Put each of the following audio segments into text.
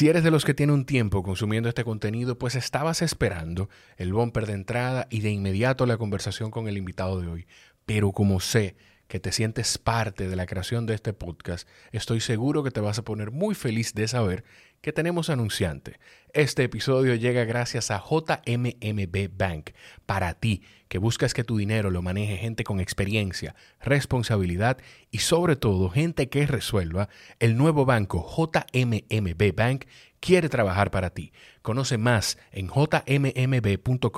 Si eres de los que tiene un tiempo consumiendo este contenido, pues estabas esperando el bumper de entrada y de inmediato la conversación con el invitado de hoy. Pero como sé que te sientes parte de la creación de este podcast, estoy seguro que te vas a poner muy feliz de saber que tenemos anunciante. Este episodio llega gracias a JMMB Bank, para ti que buscas que tu dinero lo maneje gente con experiencia, responsabilidad y sobre todo gente que resuelva. El nuevo banco JMMB Bank quiere trabajar para ti. Conoce más en jmmb.com.do.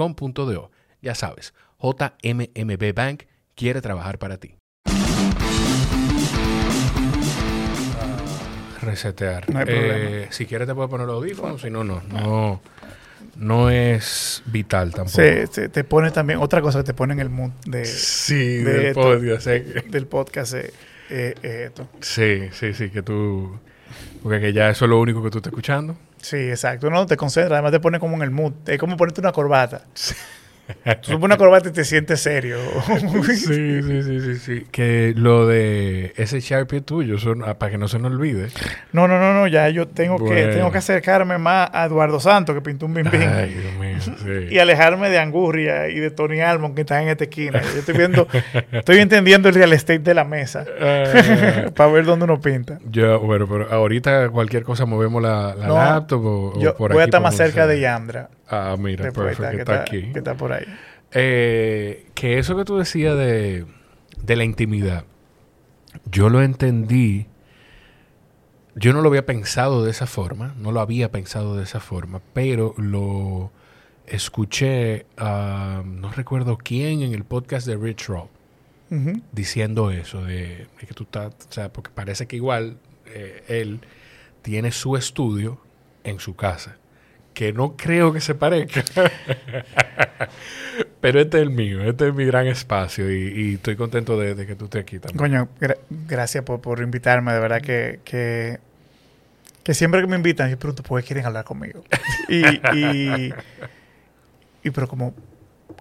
Ya sabes, JMMB Bank quiere trabajar para ti. Resetear. No hay Eh, si quieres te puedo poner los audífonos, si no, no. No, no es vital tampoco. Se, se te pone también, otra cosa que te pone en el mood de, Sí, de del esto. podcast. que- del podcast eh, eh, eh, esto. Sí, sí, sí, que tú... Porque que ya eso es lo único que tú estás escuchando. Sí, exacto. No te concentras, además te pone como en el mood. Es como ponerte una corbata. Tú pones una corbata y te sientes serio. Sí, sí, sí, sí, sí. Que lo de ese Sharpie tuyo, son, para que no se nos olvide. No, no, no, no, ya yo tengo que tengo que acercarme más a Eduardo Santos, que pintó un bim Ay, Dios mío, sí. y alejarme de Angurria y de Tony Almond, que están en esta esquina. Yo estoy viendo, estoy entendiendo el real estate de la mesa Ah, para ver dónde uno pinta. yo, bueno, pero ahorita cualquier cosa movemos la, la No, laptop o, o Yo por voy a estar más cerca de. Yandra. Ah, mira, perfecto, que está aquí. que está por ahí. Eh, que eso que tú decías de, de la intimidad, yo lo entendí, yo no lo había pensado de esa forma, no lo había pensado de esa forma, pero lo escuché, a no recuerdo quién, en el podcast de Rich Roll, diciendo eso, de, de que tú estás, o sea, porque parece que igual eh, él tiene su estudio en su casa, que no creo que se parezca. Pero este es el mío, este es mi gran espacio y, estoy contento de, que tú estés aquí también. Coño, gra- gracias por, invitarme, de verdad que, que, siempre que me invitan, yo pregunto, ¿por quieren hablar conmigo? y, y, y pero como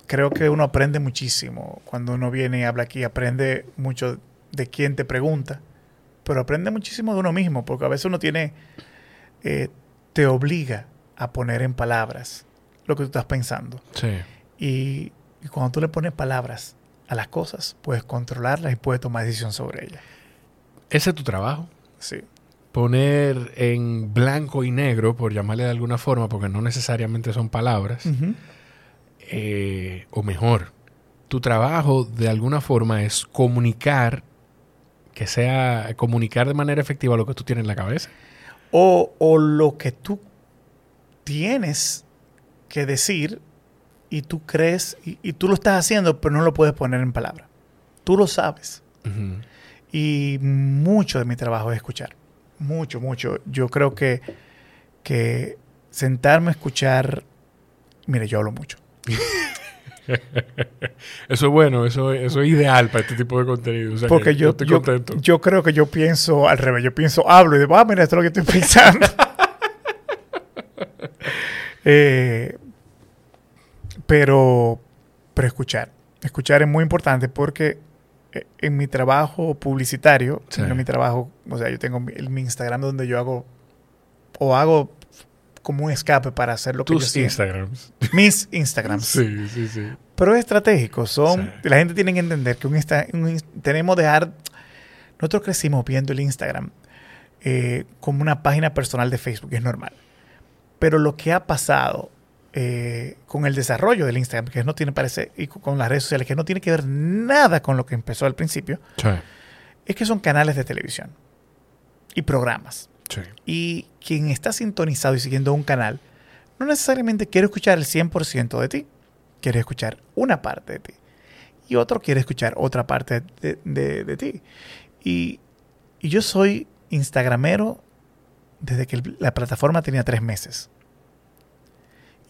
creo que uno aprende muchísimo cuando uno viene y habla aquí, aprende mucho de quién te pregunta, pero aprende muchísimo de uno mismo, porque a veces uno tiene, eh, te obliga a poner en palabras lo que tú estás pensando. Sí, Y, y cuando tú le pones palabras a las cosas, puedes controlarlas y puedes tomar decisión sobre ellas. ese es tu trabajo. Sí. Poner en blanco y negro, por llamarle de alguna forma, porque no necesariamente son palabras, eh, o mejor, tu trabajo de alguna forma es comunicar, que sea comunicar de manera efectiva lo que tú tienes en la cabeza. O, o lo que tú tienes que decir y tú crees y, y tú lo estás haciendo, pero no lo puedes poner en palabras. Tú lo sabes. Y mucho de mi trabajo es escuchar. Mucho, mucho. Yo creo que, que sentarme a escuchar... Mire, yo hablo mucho. Eso es bueno, eso, eso es ideal para este tipo de contenido. O sea Porque que yo, estoy yo, yo creo que yo pienso al revés. Yo pienso, hablo y digo, ah, mira, esto es lo que estoy pensando. Eh, pero, pero escuchar. Escuchar es muy importante porque eh, en mi trabajo publicitario, Sí. en mi trabajo, o sea, yo tengo mi, Instagram donde yo hago, o hago como un escape para hacer lo que yo Tus siento. Instagrams. Mis Instagrams. Sí, sí, sí. Pero es estratégico. Son, Sí. La gente tiene que entender que un Insta- un tenemos que dejar... Nosotros crecimos viendo el Instagram eh, como una página personal de Facebook, es normal. Pero lo que ha pasado eh, con el desarrollo del Instagram, que no tiene, parece, y con las redes sociales, que no tiene que ver nada con lo que empezó al principio, Sí, es que son canales de televisión y programas. sí. Y quien está sintonizado y siguiendo un canal, no necesariamente quiere escuchar el 100% de ti, quiere escuchar una parte de ti. Y otro quiere escuchar otra parte de, de- de ti. Y, y yo soy instagramero desde que la plataforma tenía tres meses.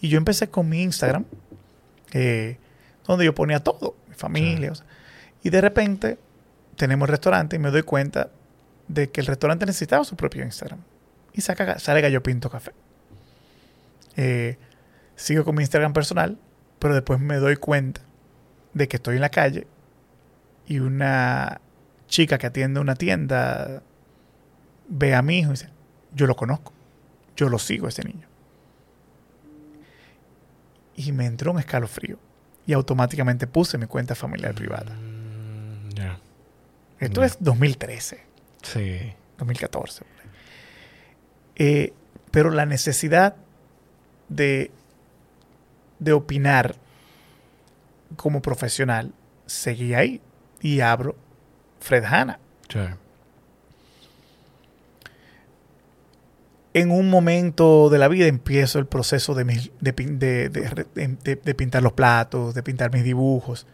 Y yo empecé con mi Instagram, eh, donde yo ponía todo, mi familia. o sea, y de repente tenemos el restaurante y me doy cuenta de que el restaurante necesitaba su propio Instagram. Y saca, sale Gallo Pinto Café. Eh, sigo con mi Instagram personal, pero después me doy cuenta de que estoy en la calle y una chica que atiende una tienda ve a mi hijo y dice, yo lo conozco. yo lo sigo a ese niño. Y me entró un escalofrío. Y automáticamente puse mi cuenta familiar privada. Mm, ya. Esto es 2013, Sí. 2014. Eh, pero la necesidad de, de opinar como profesional seguía ahí. Y abro Fred Hanna. Sí. En un momento de la vida empiezo el proceso de, mis- de de- de pintar los platos, de pintar mis dibujos.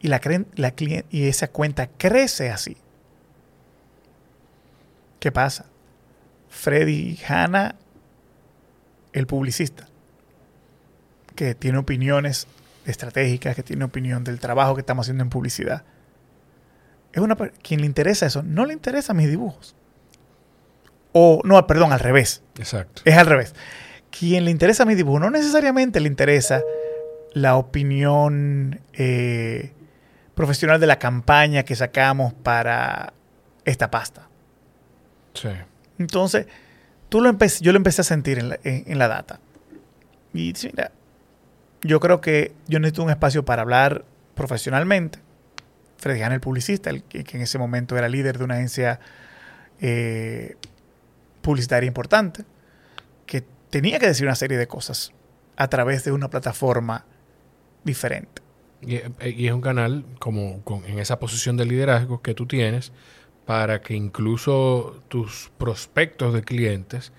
Y, la, la y esa cuenta crece así. ¿Qué pasa? Freddy Hanna, el publicista, que tiene opiniones estratégicas, que tiene opinión del trabajo que estamos haciendo en publicidad. Es una quien le interesa eso, no le interesan mis dibujos. O, no, perdón, al revés. Exacto. Es al revés. Quien le interesa mi dibujo no necesariamente le interesa la opinión eh, profesional de la campaña que sacamos para esta pasta. Sí. Entonces, tú lo yo lo empecé a sentir en la, en- en la data. Y mira, yo creo que yo necesito un espacio para hablar profesionalmente. Freddy el publicista, el que, que en ese momento era líder de una agencia eh, publicitaria importante, que tenía que decir una serie de cosas a través de una plataforma diferente. Y, eh, y es un canal como con- en esa posición de liderazgo que tú tienes para que incluso tus prospectos de clientes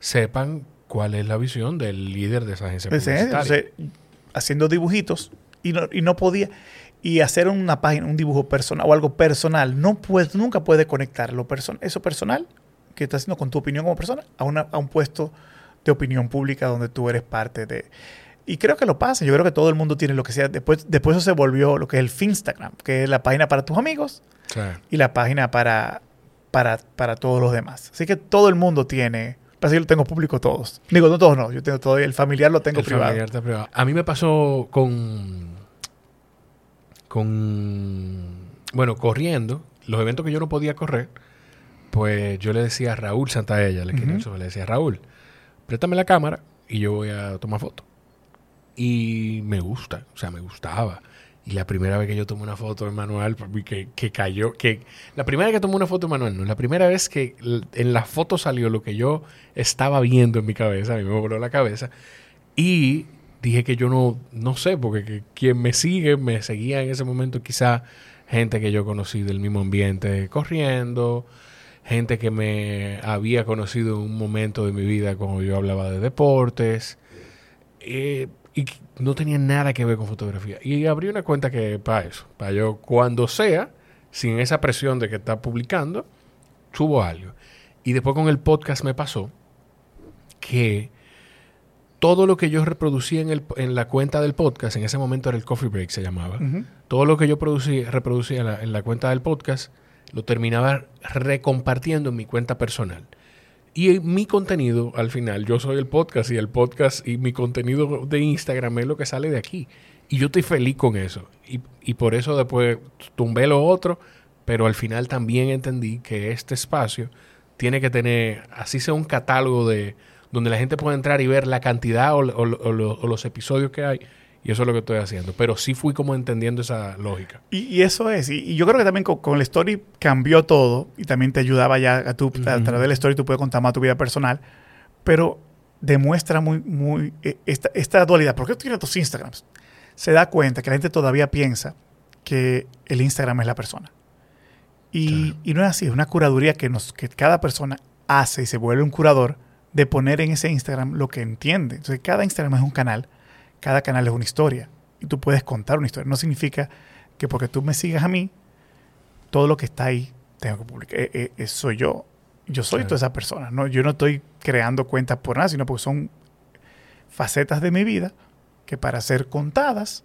sepan cuál es la visión del líder de esa agencia Entonces, publicitaria. entonces, haciendo dibujitos y no, y no podía y hacer una página, un dibujo personal o algo personal, no puedes, nunca puedes conectar lo person eso personal que estás haciendo con tu opinión como persona a, una, a un puesto de opinión pública donde tú eres parte de. Y creo que lo pasa. Yo creo que todo el mundo tiene lo que sea. Después, después eso se volvió lo que es el Finstagram, que es la página para tus amigos Sí. y la página para, para, para todos los demás. Así que todo el mundo tiene. Así yo lo tengo público todos. Digo, no todos no. Yo tengo todo. El familiar lo tengo El privado. familiar está privado. A mí me pasó con. con. Bueno, corriendo. Los eventos que yo no podía correr. Pues yo le decía a Raúl Santaella, le, Ujú. le decía Raúl, préstame la cámara y yo voy a tomar foto. Y me gusta, o sea, me gustaba. Y la primera vez que yo tomé una foto manual, para mí que, que cayó, que la primera vez que tomé una foto en manual, no, la primera vez que en la foto salió lo que yo estaba viendo en mi cabeza, a mí me voló la cabeza, y dije que yo no, no sé, porque que quien me sigue, me seguía en ese momento quizá gente que yo conocí del mismo ambiente corriendo, gente que me había conocido en un momento de mi vida cuando yo hablaba de deportes, eh, y no tenía nada que ver con fotografía. Y abrí una cuenta que para eso, para yo cuando sea, sin esa presión de que está publicando, subo algo. Y después con el podcast me pasó que todo lo que yo reproducía en, el- en la cuenta del podcast, en ese momento era el Coffee Break, se llamaba, todo lo que yo producía, reproducía en la, en la cuenta del podcast, lo terminaba recompartiendo en mi cuenta personal. Y mi contenido, al final, yo soy el podcast y el podcast y mi contenido de Instagram es lo que sale de aquí. Y yo estoy feliz con eso. Y, y por eso después tumbé lo otro, pero al final también entendí que este espacio tiene que tener, así sea un catálogo de donde la gente pueda entrar y ver la cantidad o los episodios que hay. Y eso es lo que estoy haciendo. Pero sí fui como entendiendo esa lógica. Y, y eso es. Y, y yo creo que también con, con el story cambió todo y también te ayudaba ya a tu, a Ujú. través del story tú puedes contar más tu vida personal. Pero demuestra muy, muy eh, esta, esta dualidad. ¿Por qué tú tienes tus Instagrams? Se da cuenta que la gente todavía piensa que el Instagram es la persona. Y, Claro. y no es así, es una curaduría que, nos, que cada persona hace y se vuelve un curador de poner en ese Instagram lo que entiende. Entonces, cada Instagram es un canal, cada canal es una historia. Y tú puedes contar una historia. No significa que porque tú me sigas a mí, todo lo que está ahí tengo que publicar. Eh, eh, eh, soy yo. Yo soy Claro. toda esa persona. ¿no? Yo no estoy creando cuentas por nada, sino porque son facetas de mi vida que para ser contadas,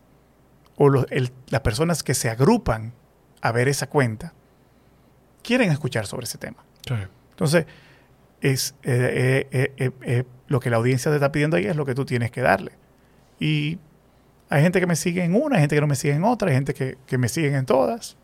o los- el- las personas que se agrupan a ver esa cuenta, quieren escuchar sobre ese tema. Entonces, es eh, lo que la audiencia te está pidiendo ahí es lo que tú tienes que darle. Y hay gente que me sigue en una, hay gente que no me sigue en otra, hay gente que, que me sigue en todas.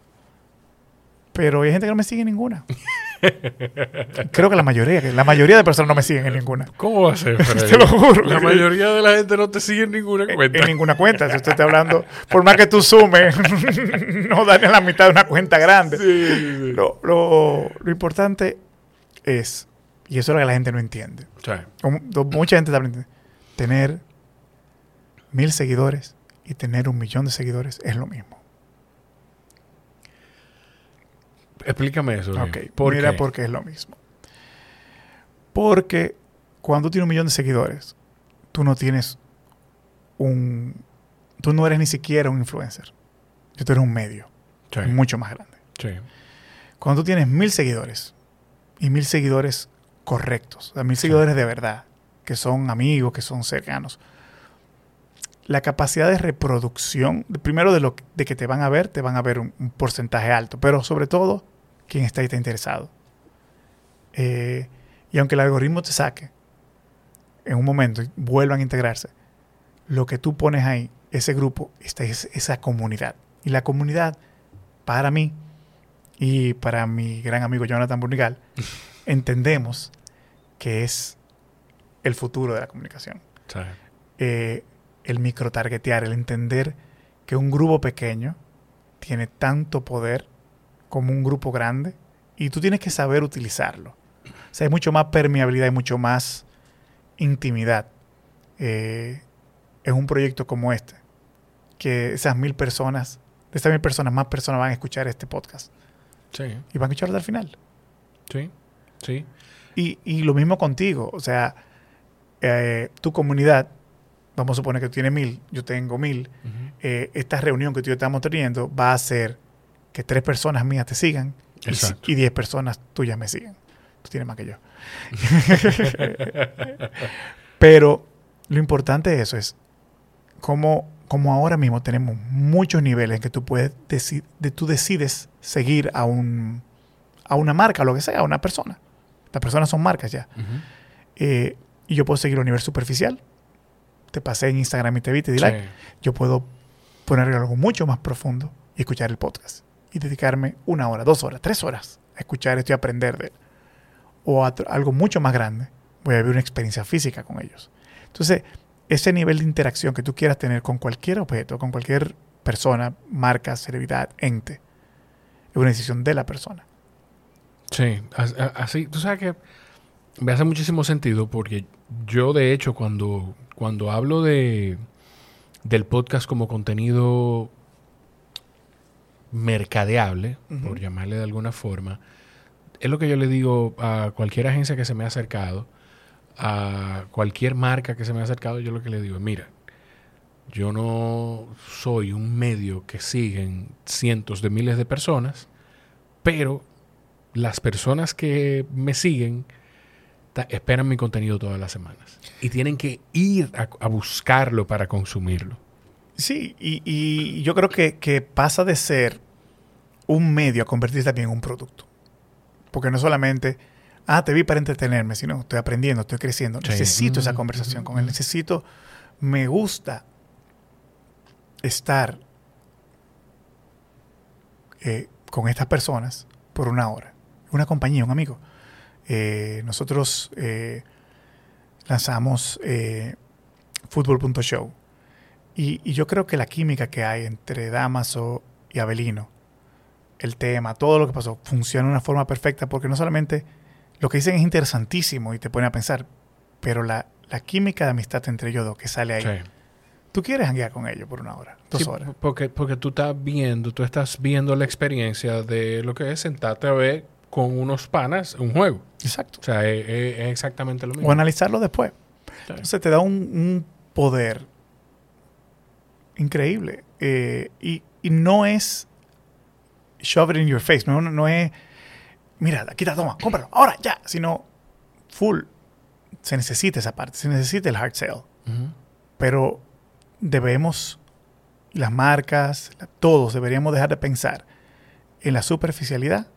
Pero hay gente que no me sigue en ninguna. Creo que la mayoría, que la mayoría de personas no me siguen en ninguna. ¿Cómo va a ser? Te lo juro. La mayoría de la gente no te sigue en ninguna cuenta. En ninguna cuenta. Si usted está hablando, por más que tú sumes, no dan la mitad de una cuenta grande. Sí, sí, sí. Lo, lo- lo importante es, y eso es lo que la gente no entiende, O mucha gente también entiende, tener mil seguidores y tener un millón de seguidores es lo mismo. explícame eso. Ok. ¿Por mira qué? por qué es lo mismo. Porque cuando tienes un millón de seguidores, tú no tienes un... Tú no eres ni siquiera un influencer. Tú eres un medio Sí, mucho más grande. sí. Cuando tú tienes mil seguidores y mil seguidores correctos, o sea, mil Sí. seguidores de verdad, que son amigos, que son cercanos, la capacidad de reproducción, primero de lo de que te van a ver, te van a ver un, un porcentaje alto, pero sobre todo quien está ahí está interesado. Eh, y aunque el algoritmo te saque en un momento vuelvan a integrarse, lo que tú pones ahí, ese grupo, es esa comunidad. Y la comunidad, para mí, y para mi gran amigo Jonathan Burnigal, entendemos que es el futuro de la comunicación. Eh, el microtargetear, el entender que un grupo pequeño tiene tanto poder como un grupo grande y tú tienes que saber utilizarlo. O sea, hay mucho más permeabilidad y mucho más intimidad eh, en un proyecto como este. Que esas mil personas, de estas mil personas, más personas van a escuchar este podcast sí, y van a escucharlo al final. sí, sí. Y, y lo mismo contigo. O sea, eh, tu comunidad, vamos a suponer que tú tienes mil, yo tengo mil. Eh, esta reunión que tú y yo estamos teniendo va a hacer que tres personas mías te sigan y, diez personas tuyas me sigan. Tú tienes más que yo. Pero lo importante de eso es como, como ahora mismo tenemos muchos niveles en que tú puedes deci- de, tú decides seguir a un a una marca, lo que sea, a una persona. Las personas son marcas ya. Eh, y yo puedo seguir a un nivel superficial. Te pasé en Instagram y te vi, te di like yo puedo poner algo mucho más profundo y escuchar el podcast. Y dedicarme una hora, dos horas, tres horas a escuchar esto y aprender de él. O a algo mucho más grande, voy a vivir una experiencia física con ellos. Entonces, ese nivel de interacción que tú quieras tener con cualquier objeto, con cualquier persona, marca, celebridad, ente, es una decisión de la persona. Sí, así, tú sabes que me hace muchísimo sentido porque yo de hecho cuando, cuando hablo de del podcast como contenido mercadeable, por llamarle de alguna forma, es lo que yo le digo a cualquier agencia que se me ha acercado, a cualquier marca que se me ha acercado, yo lo que le digo, mira, yo no soy un medio que siguen cientos de miles de personas, pero las personas que me siguen esperan mi contenido todas las semanas y tienen que ir a, a buscarlo para consumirlo. Sí, y, y yo creo que, que pasa de ser un medio a convertirse también en un producto. Porque no solamente, ah, te vi para entretenerme, sino estoy aprendiendo, estoy creciendo. Sí. Necesito esa Mm, conversación mm, con él. mm. Necesito, me gusta estar eh, con estas personas por una hora. Una compañía, un amigo. Eh, nosotros eh, lanzamos eh, fútbol.show. Y, y yo creo que la química que hay entre Damaso y Abelino, el tema, todo lo que pasó, funciona de una forma perfecta porque no solamente lo que dicen es interesantísimo y te pone a pensar, pero la, la química de amistad entre ellos dos que sale ahí, Sí. tú quieres hanguear con ellos por una hora, dos Sí, horas. Porque, porque tú estás viendo, tú estás viendo la experiencia de lo que es sentarte a ver con unos panas un juego. Exacto. O sea, es, exactamente lo mismo. O analizarlo después. Sí. Entonces te da un, un poder increíble. Eh, y, y no es shove it in your face, no, no, no es, mira, aquí está, toma, cómpralo, ahora, ya, sino full. Se necesita esa parte, se necesita el hard sale. Ujú. Pero debemos, las marcas, todos deberíamos dejar de pensar en la superficialidad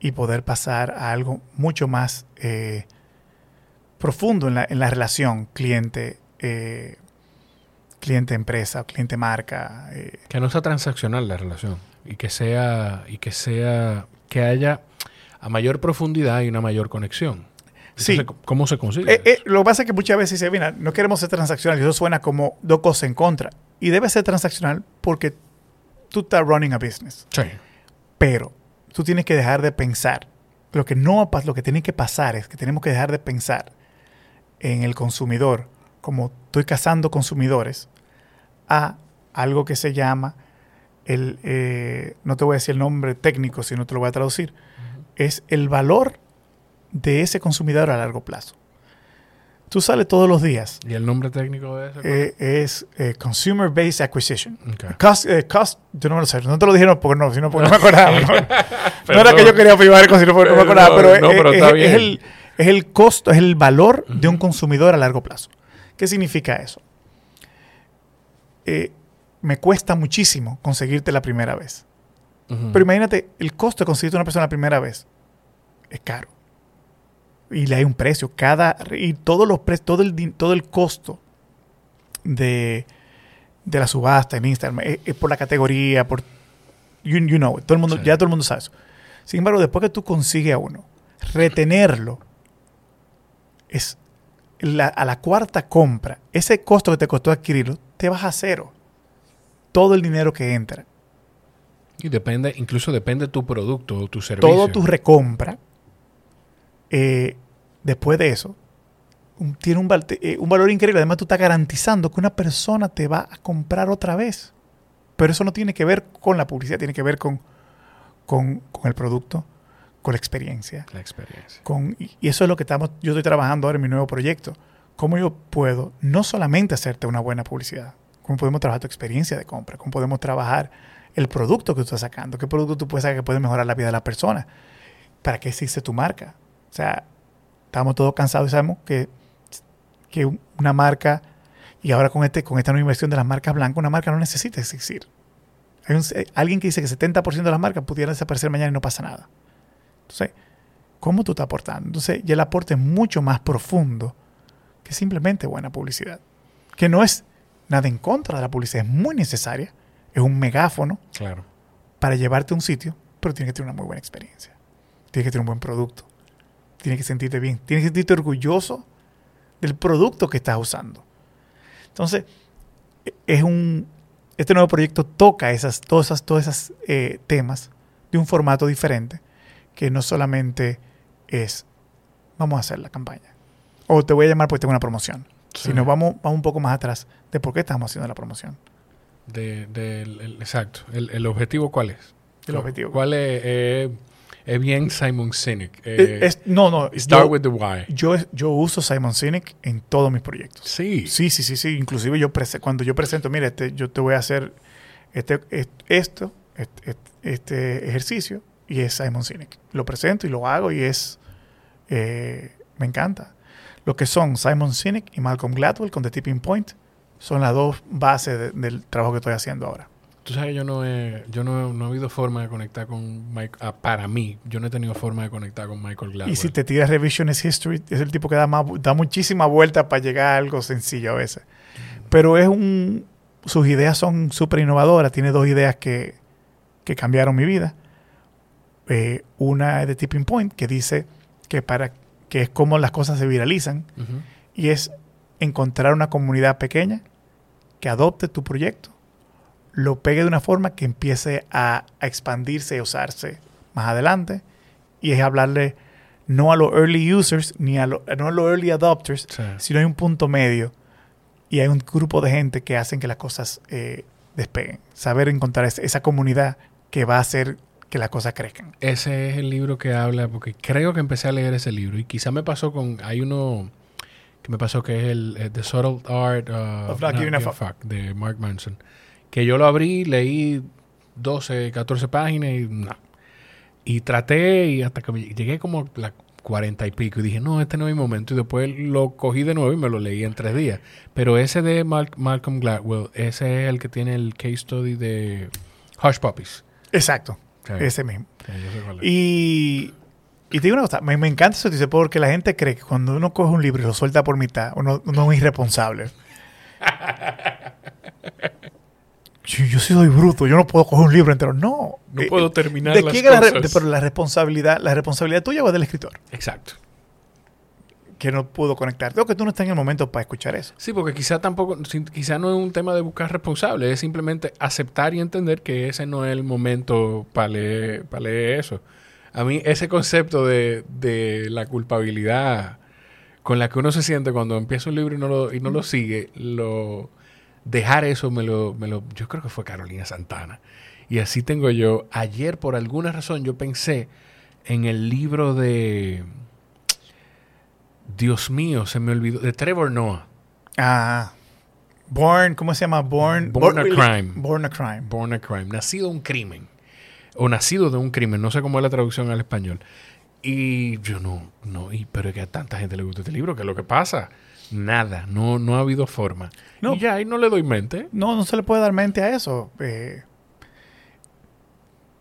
y poder pasar a algo mucho más eh, profundo en la, en la relación cliente, eh, cliente-empresa o cliente-marca. eh, Que no sea transaccional la relación y que sea y que sea que haya a mayor profundidad y una mayor conexión. Sí. ¿Cómo se consigue? Eh, eh, lo que pasa es que muchas veces dice, mira, no queremos ser transaccional. Y eso suena como dos cosas en contra. Y debe ser transaccional porque tú estás running a business. Sí. Pero tú tienes que dejar de pensar. Lo que no lo que tiene que pasar es que tenemos que dejar de pensar en el consumidor como estoy cazando consumidores a algo que se llama el eh, no te voy a decir el nombre técnico sino te lo voy a traducir. Es el valor de ese consumidor a largo plazo tú sales todos los días ¿Y el nombre técnico de ese? eh, es eh, consumer based acquisition. Cost, eh, cost- yo no me lo sé, no te lo dijeron porque no, sino porque no me acordaba. no, No era que yo quería privar con sino porque no me acordaba, pero, no, es, pero es- está es bien. el, es el costo, es el valor de un consumidor a largo plazo. ¿Qué significa eso? Me cuesta muchísimo conseguirte la primera vez. Pero imagínate, el costo de conseguirte una persona la primera vez es caro. Y le hay un precio. Cada, y todos los pre- todo, el, todo el costo de, de la subasta en Instagram es, es por la categoría, por you, you know, it. todo el mundo, Sí. ya todo el mundo sabe eso. Sin embargo, después que tú consigues a uno, retenerlo es la- a la cuarta compra, ese costo que te costó adquirirlo, te vas a cero. Todo el dinero que entra Y depende, incluso depende de tu producto o tu servicio. todo tu recompra, eh, después de eso, tiene un, eh, un valor increíble. Además, tú estás garantizando que una persona te va a comprar otra vez. Pero eso no tiene que ver con la publicidad, tiene que ver con, con, con el producto, con la experiencia. La experiencia. Con, y y eso es lo que estamos, yo estoy trabajando ahora en mi nuevo proyecto. ¿Cómo yo puedo no solamente hacerte una buena publicidad? ¿Cómo podemos trabajar tu experiencia de compra? ¿Cómo podemos trabajar el producto que tú estás sacando? ¿Qué producto tú puedes sacar que puede mejorar la vida de la persona? ¿Para qué existe tu marca? O sea, estamos todos cansados y sabemos que, que una marca, y ahora con, este, con esta nueva inversión de las marcas blancas, una marca no necesita existir. Hay un- alguien que dice que 70% de las marcas pudieran desaparecer mañana y no pasa nada. Entonces, ¿cómo tú estás aportando? Entonces, ya el aporte es mucho más profundo que simplemente buena publicidad. Que no es nada en contra de la publicidad, es muy necesaria. Es un megáfono Claro. para llevarte a un sitio, pero tiene que tener una muy buena experiencia. Tiene que tener un buen producto. Tiene que sentirte bien. Tienes que sentirte orgulloso del producto que estás usando. Entonces, es un, este nuevo proyecto toca esas, todos esos todos esos, eh, temas de un formato diferente, que no solamente es, vamos a hacer la campaña. O te voy a llamar porque tengo una promoción. Sí. Sino vamos, vamos un poco más atrás de por qué estamos haciendo la promoción. De, el- exacto. El, el objetivo cuál es? El objetivo. ¿Cuál es? Eh, es bien Simon Sinek. Eh, Eh, es- no, no. start yo- with the why. Yo, yo uso Simon Sinek en todos mis proyectos. Sí. Sí, sí, sí, sí. Inclusive yo prese- cuando yo presento, mira, este, yo te voy a hacer este, est- esto, este, este- este ejercicio, y es Simon Sinek. Lo presento y lo hago y es, eh, me encanta. Lo que son Simon Sinek y Malcolm Gladwell con The Tipping Point son las dos bases de- del trabajo que estoy haciendo ahora. Tú sabes, yo no he, yo no, no he habido forma de conectar con Mike. ah, para mí, yo no he tenido forma de conectar con Michael Gladwell. Y si te tiras Revisionist History, es el tipo que da, más, da muchísima vuelta para llegar a algo sencillo a veces. Pero es un. Sus ideas son súper innovadoras. Tiene dos ideas que, que cambiaron mi vida. Eh, una es de Tipping Point, que dice que, para, que es como las cosas se viralizan. Y es encontrar una comunidad pequeña que adopte tu proyecto, lo pegue de una forma que empiece a, a expandirse y usarse más adelante. Y es hablarle no a los early users ni a, lo- no a los early adopters, Sí. sino hay un punto medio y hay un grupo de gente que hacen que las cosas eh, despeguen. Saber encontrar es- esa comunidad que va a hacer que las cosas crezcan. Ese es el libro que habla, porque creo que empecé a leer ese libro y quizá me pasó con, hay uno que me pasó que es el, eh, The Subtle Art uh, Of Not Giving a Fuck. de Mark Manson, que yo lo abrí, leí 12, 14 páginas y no. Y traté y hasta que me- llegué como a las 40 y pico y dije, no, este no es mi momento. Y después lo cogí de nuevo y me lo leí en tres días. Pero ese de Mal- Malcolm Gladwell, ese es el que tiene el case study de Hush Puppies. Exacto, Sí, ese mismo. sí, es. Y, y te digo una cosa, me, me encanta eso, dice, porque la gente cree que cuando uno coge un libro y lo suelta por mitad, uno, uno es irresponsable. yo, yo sí soy bruto, yo no puedo coger un libro entero. No. No Eh, puedo terminar ¿De las quién es la, de- pero la responsabilidad, la responsabilidad tuya o del escritor? Exacto. Que no pudo conectarte. O que tú no estás en el momento para escuchar eso. Sí, porque quizá tampoco, quizá no es un tema de buscar responsable, es simplemente aceptar y entender que ese no es el momento para leer, para leer eso. A mí ese concepto de, de la culpabilidad con la que uno se siente cuando empieza un libro y no lo, y no lo sigue, lo dejar eso me lo, me lo, yo creo que fue Carolina Santana. Y así tengo yo. Ayer, por alguna razón, yo pensé en el libro de Dios mío, se me olvidó, de Trevor Noah. Ah. Born, ¿cómo se llama? Born, Born a Crime. Born a Crime. Born a Crime, nacido un crimen. O nacido de un crimen, no sé cómo es la traducción al español. Y yo no, no, y, pero es que a tanta gente le gusta este libro, que es lo que pasa, nada, no, no ha habido forma. No. Y ya, y no le doy mente. No, no se le puede dar mente a eso. Eh,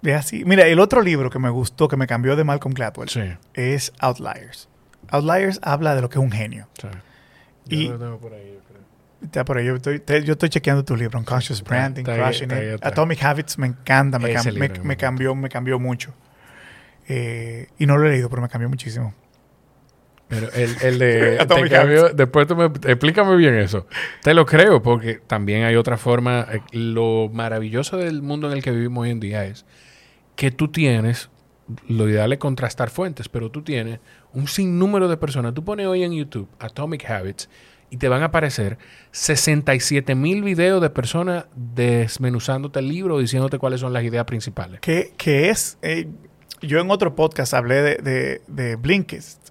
es así. Mira, el otro libro que me gustó, que me cambió de Malcolm Gladwell, Sí, es Outliers. Outliers habla de lo que es un genio. sí. Y- Yo lo tengo por ahí, yo creo. Está por ahí, yo estoy, te- yo estoy chequeando tu libro, Unconscious Branding, está ahí- Crushing está ahí It. Atomic Habits me encanta, me, cam- me- libro me me cambió, me cambió mucho. Eh, y no lo he leído, pero me cambió muchísimo. Pero el, el de... Atomic te después tú me... Explícame bien eso. Te lo creo, porque también hay otra forma. eh, Lo maravilloso del mundo en el que vivimos hoy en día es que tú tienes... Lo ideal es contrastar fuentes, pero tú tienes un sinnúmero de personas. Tú pones hoy en YouTube Atomic Habits y te van a aparecer 67 mil videos de personas desmenuzándote el libro, diciéndote cuáles son las ideas principales. Que, que es, eh, yo en otro podcast hablé de, de, de Blinkist,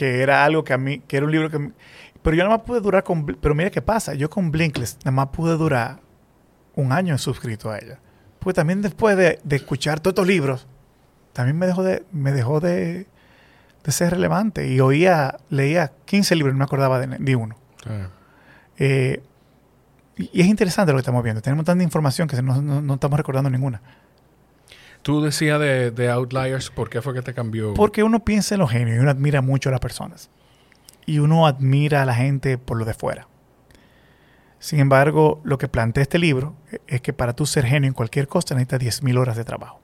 que era algo que a mí, que era un libro que... pero yo nada más pude durar con... Pero mira qué pasa, yo con Blinkist nada más pude durar un año suscrito a ella. Porque también después de, de escuchar todos estos libros, también me dejó de, me dejó de, de ser relevante. Y oía, leía 15 libros, no me acordaba de, de uno. Ah. Eh, y y es interesante lo que estamos viendo. Tenemos tanta información que no, no- no estamos recordando ninguna. Tú decías de, de Outliers, ¿por qué fue que te cambió? Porque uno piensa en los genios y uno admira mucho a las personas. Y uno admira a la gente por lo de fuera. Sin embargo, lo que plantea este libro es que para tú ser genio en cualquier cosa necesitas 10.000 horas de trabajo.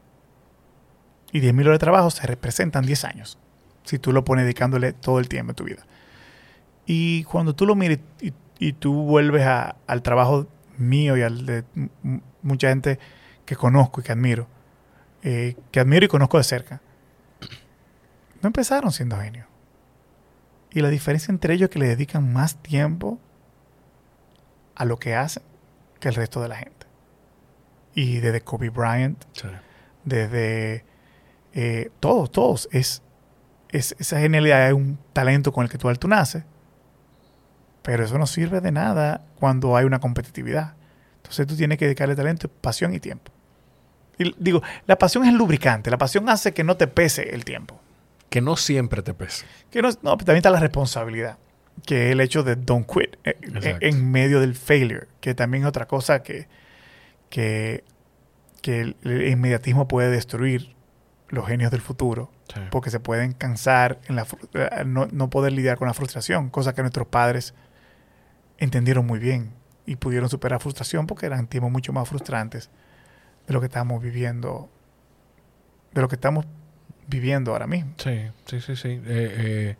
Y 10.000 horas de trabajo se representan 10 años. Si tú lo pones dedicándole todo el tiempo de tu vida. Y cuando tú lo mires y, tú vuelves al trabajo mío y al de mucha gente que conozco y que admiro, eh, que admiro y conozco de cerca, no empezaron siendo genios. Y la diferencia entre ellos es que le dedican más tiempo a lo que hacen que el resto de la gente. Y desde Kobe Bryant, Sí. desde eh, todos, todos, es, es esa genialidad es un talento con el que tú, tú naces, pero eso no sirve de nada cuando hay una competitividad. Entonces tú tienes que dedicarle talento, pasión y tiempo. Y digo, la pasión es el lubricante, la pasión hace que no te pese el tiempo. Que no siempre te pesa. Que no, no, también está la responsabilidad, que es el hecho de don't quit eh, en, Exacto. en medio del failure, que también es otra cosa que, que, que el, el inmediatismo puede destruir los genios del futuro, Sí. porque se pueden cansar en la, eh, no, no poder lidiar con la frustración, cosa que nuestros padres entendieron muy bien y pudieron superar frustración porque eran tiempos mucho más frustrantes de lo que estamos viviendo, de lo que estamos viviendo ahora mismo. Sí, sí, sí, sí. Eh, eh,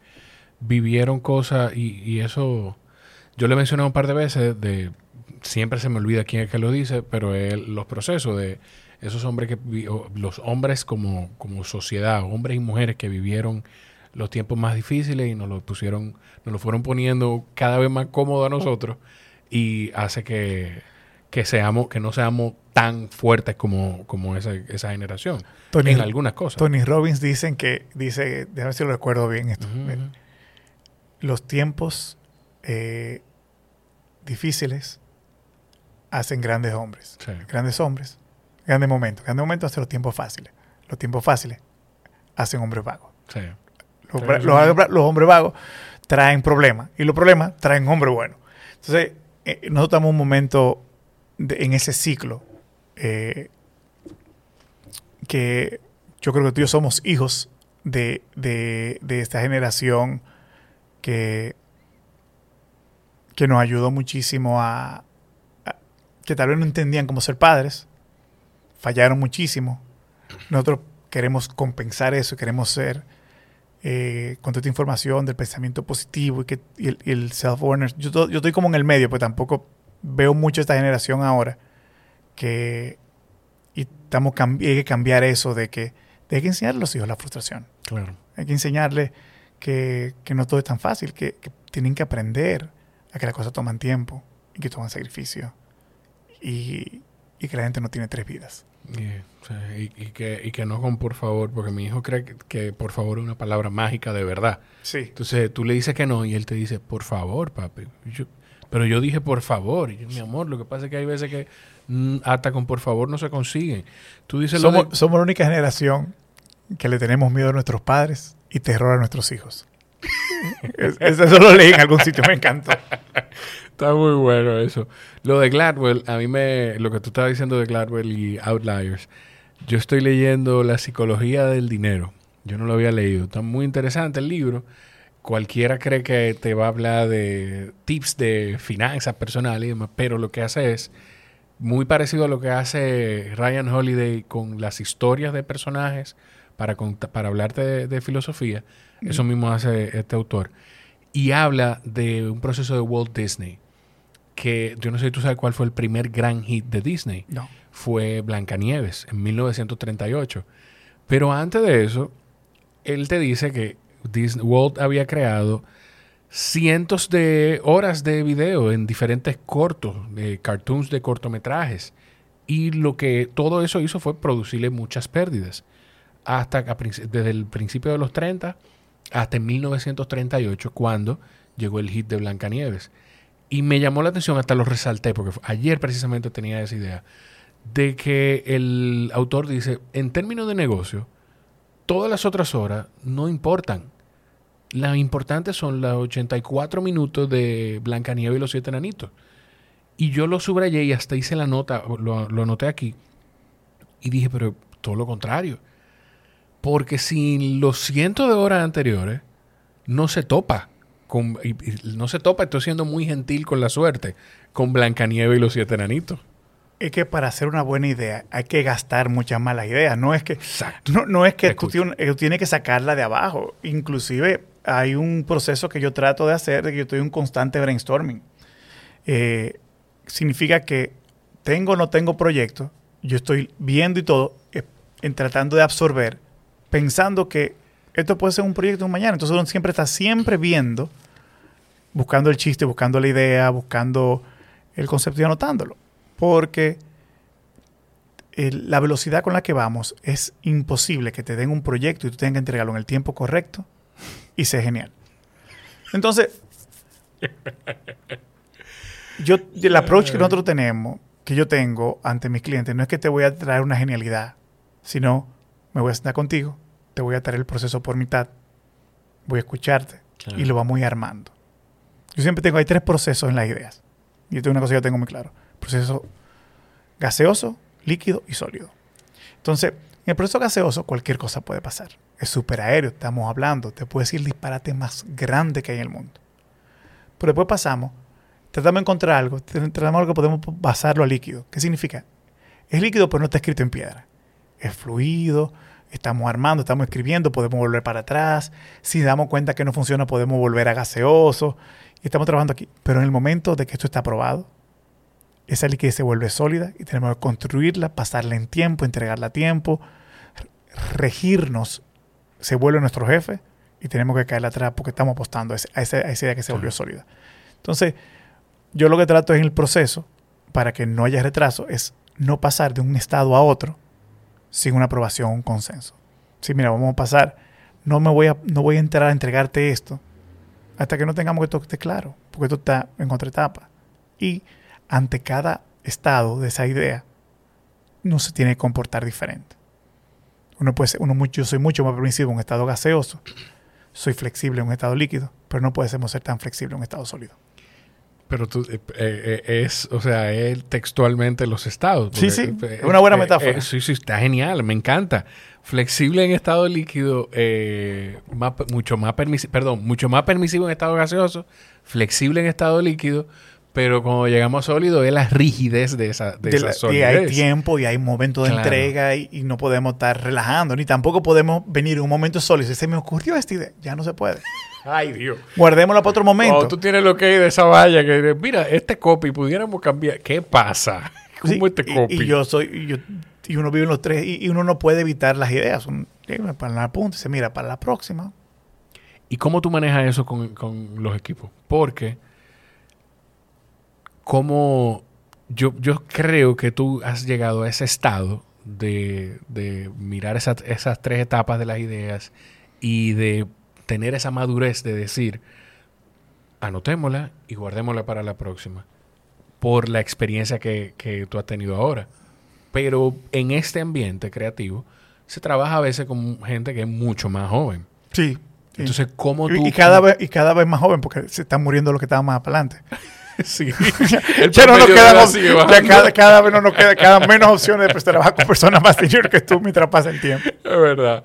vivieron cosas y, y eso, yo le he mencionado un par de veces, de siempre se me olvida quién es que lo dice, pero es los procesos de esos hombres que, los hombres como, como sociedad, hombres y mujeres que vivieron los tiempos más difíciles y nos lo pusieron, nos lo fueron poniendo cada vez más cómodo a nosotros y hace que, que seamos, que no seamos tan fuertes como, como esa, esa generación Tony, en algunas cosas. Tony Robbins dicen que, dice, déjame ver si lo recuerdo bien esto. Los tiempos eh, difíciles hacen grandes hombres. Sí. Grandes hombres, grandes momentos. Grandes momentos hacen los tiempos fáciles. Los tiempos fáciles hacen hombres vagos. Sí. Los, Sí, bra- sí. los- los hombres vagos traen problemas y los problemas traen hombres buenos. Entonces, eh, nosotros estamos en un momento en ese ciclo eh, que yo creo que tú y yo somos hijos de, de- esta generación que, que nos ayudó muchísimo a, que tal vez no entendían cómo ser padres, fallaron muchísimo. Nosotros queremos compensar eso, queremos ser eh, con toda esta información del pensamiento positivo y, que, el, self-awareness. Yo, yo estoy como en el medio, pues tampoco veo mucho esta generación ahora que y estamos hay que cambiar eso de que hay que enseñarle a los hijos la frustración. Claro. Hay que enseñarle que, no todo es tan fácil, que, tienen que aprender a que las cosas toman tiempo y que toman sacrificio y, que la gente no tiene tres vidas. y, que, y que no con por favor, porque mi hijo cree que, por favor es una palabra mágica de verdad. Sí. Entonces tú le dices que no y él te dice por favor, papi. Pero yo dije por favor, y mi amor, lo que pasa es que hay veces que mm, hasta con por favor no se consiguen. Tú dices somos, somos la única generación que le tenemos miedo a nuestros padres y terror a nuestros hijos. eso lo leí en algún sitio, me encantó. Está muy bueno eso. Lo de Gladwell, a mí me. Lo que tú estabas diciendo de Gladwell y Outliers. Yo estoy leyendo La psicología del dinero. Yo no lo había leído. Está muy interesante el libro. Cualquiera cree que te va a hablar de tips de finanzas personales y demás, pero lo que hace es muy parecido a lo que hace Ryan Holiday con las historias de personajes para, para hablarte de, filosofía. Eso mismo hace este autor. Y habla de un proceso de Walt Disney, que yo no sé si tú sabes cuál fue el primer gran hit de Disney. No. Fue Blancanieves, en 1938. Pero antes de eso, él te dice que Disney, Walt había creado cientos de horas de video en diferentes cortos, cartoons de cortometrajes. Y lo que todo eso hizo fue producirle muchas pérdidas hasta desde el principio de los 30 hasta 1938 cuando llegó el hit de Blancanieves. Y me llamó la atención, hasta lo resalté, porque ayer precisamente tenía esa idea, de que el autor dice, en términos de negocio, todas las otras horas no importan. Las importantes son los 84 minutos de Blancanieves y los siete enanitos. Y yo lo subrayé y hasta hice la nota, lo, lo anoté aquí. Y dije, pero todo lo contrario. Porque sin los cientos de horas anteriores, no se topa. Con, no se topa, estoy siendo muy gentil con la suerte, con Blancanieves y los siete enanitos. Es que para hacer una buena idea hay que gastar muchas malas ideas. No es que, No, no es que tú, tienes que sacarla de abajo. Inclusive hay un proceso que yo trato de hacer, de que yo estoy en un constante brainstorming. Eh, significa que tengo o no tengo proyecto, yo estoy viendo y todo, eh, en tratando de absorber pensando que esto puede ser un proyecto de mañana. Entonces uno siempre está siempre viendo, buscando el chiste, buscando la idea, buscando el concepto y anotándolo. Porque la velocidad con la que vamos es imposible que te den un proyecto y tú tengas que entregarlo en el tiempo correcto y sea genial. Entonces, yo, el approach que nosotros tenemos, que yo tengo ante mis clientes, no es que te voy a traer una genialidad, sino me voy a sentar contigo, te voy a traer el proceso por mitad, voy a escucharte y lo vamos a ir armando. Yo siempre tengo, hay tres procesos en las ideas. Y esto es una cosa que yo tengo muy claro. Proceso gaseoso, líquido y sólido. Entonces, en el proceso gaseoso cualquier cosa puede pasar. Es súper aéreo, estamos hablando, te puede decir el disparate más grande que hay en el mundo. Pero después pasamos, tratamos de encontrar algo, tratamos algo que podemos basarlo a líquido. ¿Qué significa? Es líquido, pero no está escrito en piedra. Es fluido, estamos armando, estamos escribiendo, podemos volver para atrás. Si damos cuenta que no funciona, podemos volver a gaseoso. Y estamos trabajando aquí. Pero en el momento de que esto está aprobado, esa liquidez se vuelve sólida y tenemos que construirla, pasarla en tiempo, entregarla a tiempo, regirnos, se vuelve nuestro jefe y tenemos que caer atrás porque estamos apostando a, esa, idea que se volvió sólida. Entonces, yo lo que trato en el proceso, para que no haya retraso, es no pasar de un estado a otro sin una aprobación, un consenso. Sí, mira, vamos a pasar. No me voy a, no voy a entrar a entregarte esto hasta que no tengamos que esto esté claro, porque esto está en otra etapa. Y ante cada estado de esa idea, no se tiene que comportar diferente. Uno puede ser, uno, yo soy mucho más permisivo en un estado gaseoso, soy flexible en un estado líquido, pero no podemos ser tan flexible en un estado sólido. Pero tú, eh, eh, eh, es, o sea, es textualmente los estados. sí, sí, es una buena metáfora. sí, sí, está genial, me encanta. Flexible en estado líquido, mucho más permisivo, perdón, mucho más permisivo en estado gaseoso, flexible en estado líquido, Pero cuando llegamos a sólido es la rigidez de esa, de De esa la- y hay tiempo y hay momentos de Claro. entrega y, y no podemos estar relajando, ni tampoco podemos venir en un momento sólido. Se me ocurrió esta idea, ya no se puede. Ay, Dios. Guardémosla para otro momento. Tú tienes lo que hay de esa valla, que mira, este copy pudiéramos cambiar. ¿Qué pasa? ¿Cómo Sí, este copy? Y, yo soy, y, yo- y uno vive en los tres, y, uno no puede evitar las ideas. Un, llega para la punta dice, mira, para la próxima. ¿Y cómo tú manejas eso con, con los equipos? Porque, como yo, yo creo que tú has llegado a ese estado de, de mirar esas, esas tres etapas de las ideas y de tener esa madurez de decir, anotémosla y guardémosla para la próxima, por la experiencia que, que tú has tenido ahora. Pero en este ambiente creativo se trabaja a veces con gente que es mucho más joven. Sí. Entonces, ¿cómo tú...? y, y cada vez, y cada vez más joven, porque se están muriendo los que estaban más adelante. Sí. Ya no nos sigue ya cada, cada vez no nos queda, cada menos opciones de pues, trabajar con personas más senior que tú mientras pasa el tiempo. Es verdad.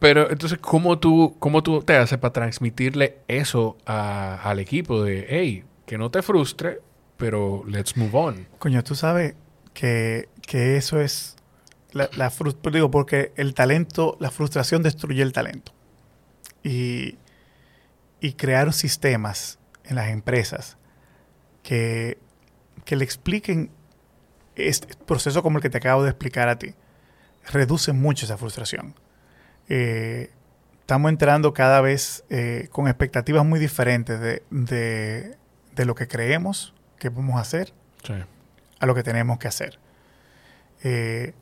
Pero entonces, ¿cómo tú, cómo tú te haces para transmitirle eso a- al equipo de, hey, que no te frustre, pero let's move on? Coño, tú sabes que, que eso es la, la digo, porque el talento, la frustración destruye el talento. Y, y crear sistemas en las empresas que, que le expliquen este proceso como el que te acabo de explicar a ti, reduce mucho esa frustración. Eh, estamos entrando cada vez eh, con expectativas muy diferentes de, de- de lo que creemos que podemos hacer Sí. a lo que tenemos que hacer. Eh,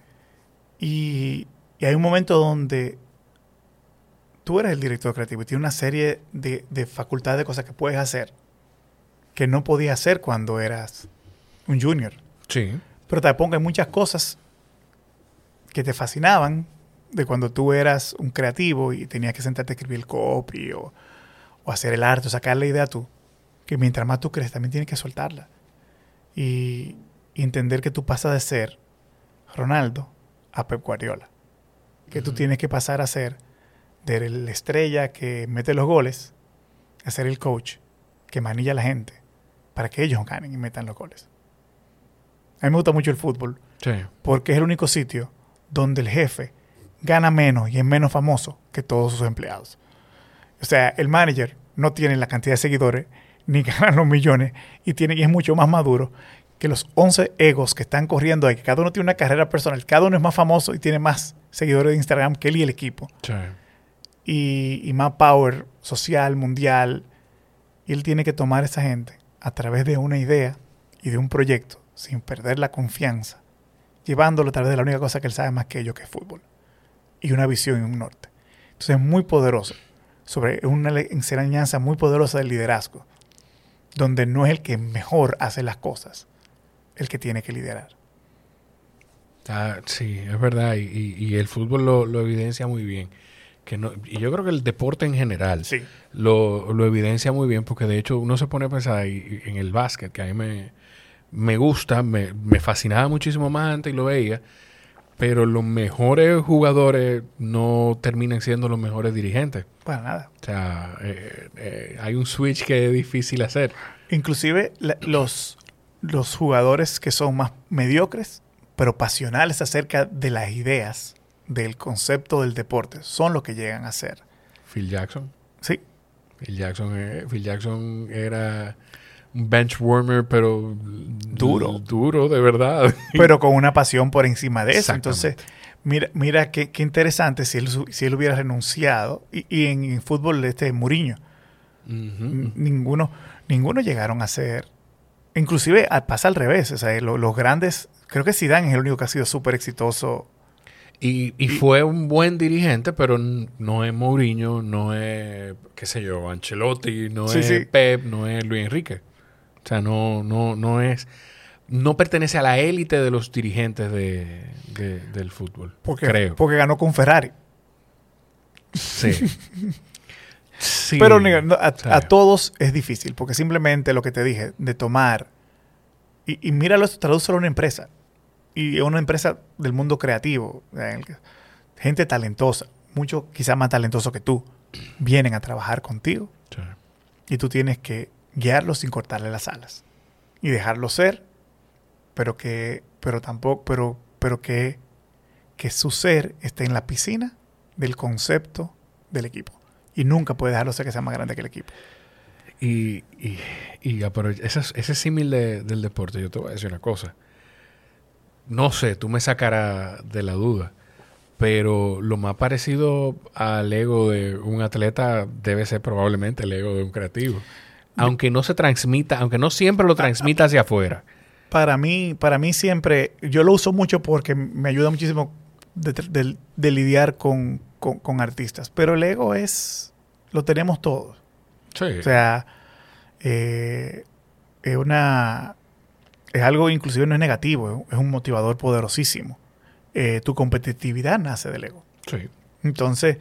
y, y hay un momento donde tú eres el director creativo y tienes una serie de, de facultades de cosas que puedes hacer que no podías hacer cuando eras un junior. Sí. Pero tampoco hay muchas cosas que te fascinaban de cuando tú eras un creativo y tenías que sentarte a escribir el copy o, o hacer el arte o sacar la idea tú. Que mientras más tú crees, también tienes que soltarla. Y, entender que tú pasas de ser Ronaldo a Pep Guardiola. Que tú tienes que pasar a ser de la estrella que mete los goles a ser el coach que manilla a la gente para que ellos ganen y metan los goles. A mí me gusta mucho el fútbol Sí. porque es el único sitio donde el jefe gana menos y es menos famoso que todos sus empleados. O sea, el manager no tiene la cantidad de seguidores ni gana los millones y, tiene, y es mucho más maduro que los 11 egos que están corriendo ahí, que cada uno tiene una carrera personal, cada uno es más famoso y tiene más seguidores de Instagram que él y el equipo Sí. y, y más power social, mundial. Y él tiene que tomar a esa gente a través de una idea y de un proyecto, sin perder la confianza, llevándolo a través de la única cosa que él sabe más que ello, que es fútbol. Y una visión y un norte. Entonces es muy poderoso, sobre una enseñanza muy poderosa del liderazgo, donde no es el que mejor hace las cosas, el que tiene que liderar. Ah, sí, es verdad. Y- y el fútbol lo, lo evidencia muy bien. Que no, y yo creo que el deporte en general Sí. lo, lo evidencia muy bien porque de hecho uno se pone a pensar en el básquet, que a mí me, me gusta, me, me fascinaba muchísimo más antes y lo veía, pero los mejores jugadores no terminan siendo los mejores dirigentes. Para nada. O sea, eh, eh, hay un switch que es difícil hacer. Inclusive la- los, los jugadores que son más mediocres, pero pasionales acerca de las ideas, del concepto del deporte, son los que llegan a ser. Phil Jackson. Sí, Phil Jackson, eh, Phil Jackson era un bench warmer, pero Duro. Duro, de verdad. pero con una pasión por encima de eso. Entonces, mira, mira qué, qué interesante si él, si él hubiera renunciado. Y, y en, en fútbol, este Muriño, ninguno, ninguno llegaron a ser. Inclusive pasa al revés. O sea, lo- los grandes, creo que Zidane es el único que ha sido súper exitoso. Y, y fue un buen dirigente, pero no es Mourinho, no es, qué sé yo, Ancelotti, no Sí, es sí. Pep, no es Luis Enrique. O sea, no, no, no es, no pertenece a la élite de los dirigentes de, de- del fútbol. Porque, creo. porque ganó con Ferrari. Sí. Sí. Pero no, a todos es difícil, porque simplemente lo que te dije, de tomar, y, y míralo, tradúcelo a una empresa, y a una empresa del mundo creativo, gente talentosa, mucho quizás más talentoso que tú, vienen a trabajar contigo Sí. y tú tienes que guiarlos sin cortarle las alas. y dejarlo ser, pero que, pero tampoco, pero, pero que, que su ser esté en la piscina del concepto del equipo. Y nunca puede dejarlo ser que sea más grande que el equipo. Y, y, y ese, ese símil del deporte, yo te voy a decir una cosa. No sé, tú me sacarás de la duda, pero lo más parecido al ego de un atleta debe ser probablemente el ego de un creativo. Aunque no se transmita, aunque no siempre lo transmita hacia afuera. Para mí, para mí siempre, yo lo uso mucho porque me ayuda muchísimo de, lidiar con, con, artistas. Pero el ego es, lo tenemos todos. Sí. O sea, eh, es una, es algo inclusive no es negativo, es un motivador poderosísimo. Eh, tu competitividad nace del ego. Sí. Entonces,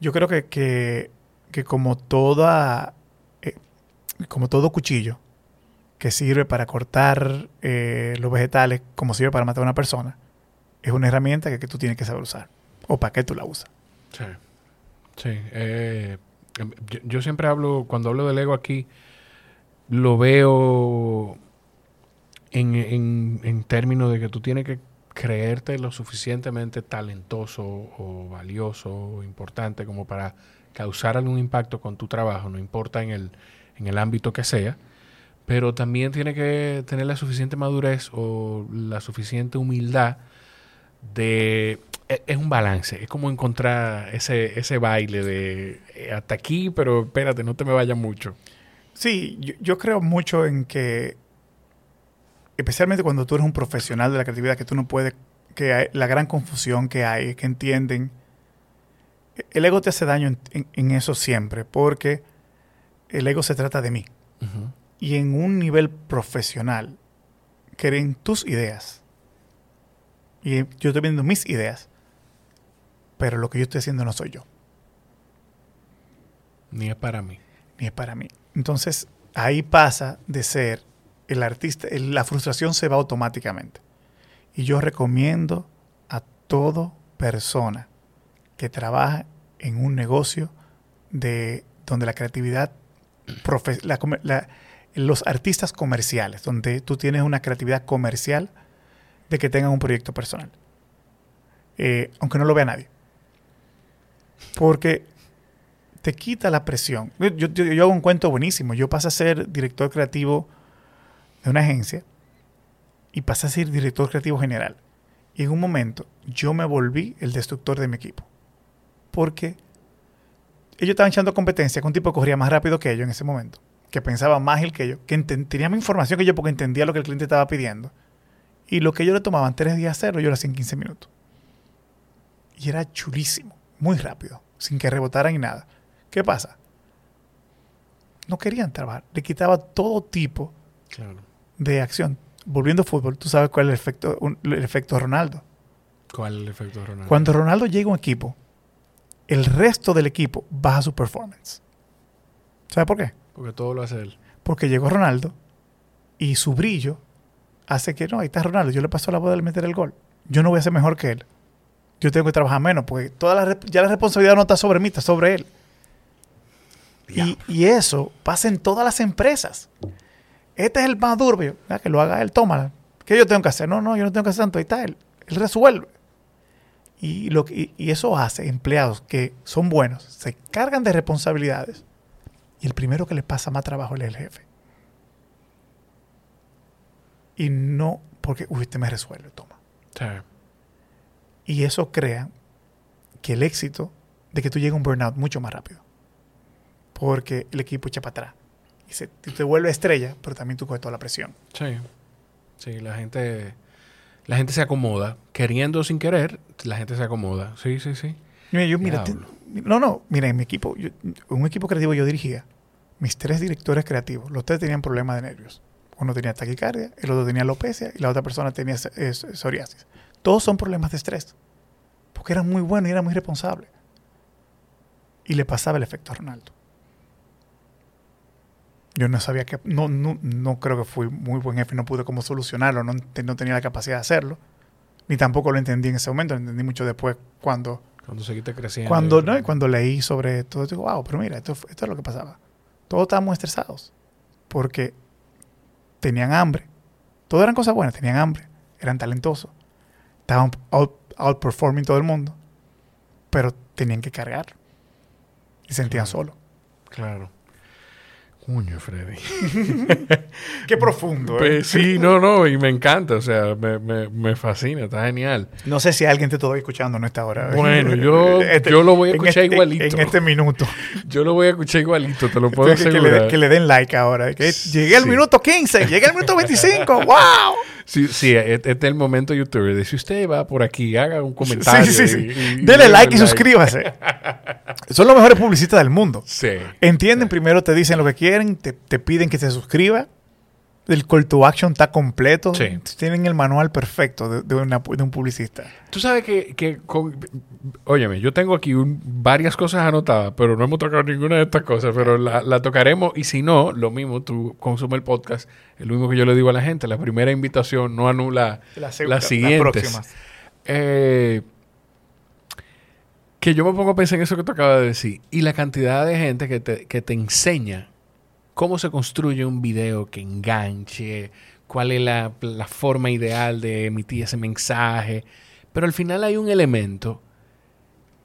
yo creo que, que, que como toda, eh, como todo cuchillo que sirve para cortar los vegetales, como sirve para matar a una persona, es una herramienta que, que tú tienes que saber usar. ¿O para qué tú la usas? Sí. Sí. Eh, yo, siempre hablo, cuando hablo del ego aquí, lo veo en, en, términos de que tú tienes que creerte lo suficientemente talentoso o valioso o importante como para causar algún impacto con tu trabajo, no importa en el, en el ámbito que sea, pero también tiene que tener la suficiente madurez o la suficiente humildad de e, es un balance, es como encontrar ese, ese baile de eh, hasta aquí, pero espérate, no te me vayas mucho. Sí, yo, creo mucho en que, especialmente cuando tú eres un profesional de la creatividad, que tú no puedes, que hay, la gran confusión que hay, que entienden, el ego te hace daño en, eso siempre, porque el ego se trata de mí. Y en un nivel profesional, creen tus ideas y yo estoy viendo mis ideas. Pero lo que yo estoy haciendo no soy yo. Ni es para mí. Ni es para mí. Entonces, ahí pasa de ser el artista, la frustración se va automáticamente. Y yo recomiendo a toda persona que trabaja en un negocio de donde la creatividad, los artistas comerciales, donde tú tienes una creatividad comercial, de que tengan un proyecto personal. Eh, aunque no lo vea nadie. Porque te quita la presión. Yo, yo, hago un cuento buenísimo. Yo pasé a ser director creativo de una agencia y pasé a ser director creativo general. Y en un momento yo me volví el destructor de mi equipo. Porque ellos estaban echando competencia con un tipo que corría más rápido que ellos en ese momento, que pensaba más él que yo, que tenía más información que yo porque entendía lo que el cliente estaba pidiendo y lo que ellos le tomaban tres días hacerlo, yo lo hacía en 15 minutos. Y era chulísimo, muy rápido, sin que rebotaran ni nada. ¿Qué pasa? No querían trabajar. Le quitaba todo tipo de acción. Volviendo al fútbol, tú sabes cuál es el efecto, el efecto Ronaldo. ¿Cuál es el efecto Ronaldo? Cuando Ronaldo llega a un equipo, el resto del equipo baja su performance. ¿Sabes por qué? Porque todo lo hace él. Porque llegó Ronaldo y su brillo hace que no, ahí está Ronaldo, yo le paso la boda al meter el gol. Yo no voy a ser mejor que él. Yo tengo que trabajar menos, porque toda la, ya la responsabilidad no está sobre mí, está sobre él. Y, eso pasa en todas las empresas. Este es el más duro, que lo haga él, tómala. ¿Qué yo tengo que hacer? No, no, yo no tengo que hacer tanto, ahí está él. Él resuelve. Y, lo, y, y eso hace empleados que son buenos, se cargan de responsabilidades. Y el primero que les pasa más trabajo es el jefe y no porque, uy, este me resuelve, toma. Y eso crea que el éxito de que tú llegues a un burnout mucho más rápido. Porque el equipo echa para atrás. Y se, te vuelve estrella, pero también tú coges toda la presión. Sí. Sí, la gente, la gente se acomoda. Queriendo o sin querer, la gente se acomoda. Sí, sí, sí. Mira, yo, mira, no, no, mira, en mi equipo, un equipo creativo yo dirigía, mis tres directores creativos, los tres tenían problemas de nervios. Uno tenía taquicardia, el otro tenía alopecia y la otra persona tenía psoriasis. Todos son problemas de estrés. Porque eran muy buenos y eran muy responsables. Y le pasaba el efecto a Ronaldo. Yo no sabía que, no, no, creo que fui muy buen jefe, no pude cómo solucionarlo, no, no, tenía la capacidad de hacerlo. Ni tampoco lo entendí en ese momento, lo entendí mucho después cuando... Cuando seguiste creciendo. Cuando, ¿no? cuando leí sobre todo, digo, wow, pero mira, esto, esto es lo que pasaba. Todos estábamos estresados. Porque tenían hambre. Todo eran cosas buenas, tenían hambre, eran talentosos, estaban out- outperforming todo el mundo, pero tenían que cargar y se sentían Claro. solos. Claro. Coño, Freddy. Qué profundo. ¿eh? Pues sí, no, no, y me encanta, o sea, me, me, me fascina, está genial. No sé si alguien te todavía escuchando en esta hora. Bueno, yo- yo lo voy a escuchar este- igualito. En este minuto. Yo lo voy a escuchar igualito, te lo puedo que, que le, asegurar. que le den like ahora. Que llegué al Sí. minuto 15, llegué al minuto 25. ¡Wow! Sí, sí, este es el momento youtuber. De si usted va por aquí, haga un comentario. Sí, sí, sí. y- y- Dele like y suscríbase. Son los mejores publicistas del mundo. Sí. Entienden, primero te dicen lo que quieren, te, te piden que te suscriba. El call to action está completo. Sí. Tienen el manual perfecto de, de una- de un publicista. Tú sabes que, que con- óyeme, yo tengo aquí un- varias cosas anotadas, pero no hemos tocado ninguna de estas cosas, pero la, la tocaremos y si no, lo mismo, tú consume el podcast, es lo mismo que yo le digo a la gente, la primera invitación no anula La las la- siguientes. las. Eh, que yo me pongo a pensar en eso que tú acabas de decir y la cantidad de gente que te, que te enseña cómo se construye un video que enganche, cuál es la, la forma ideal de emitir ese mensaje. Pero al final hay un elemento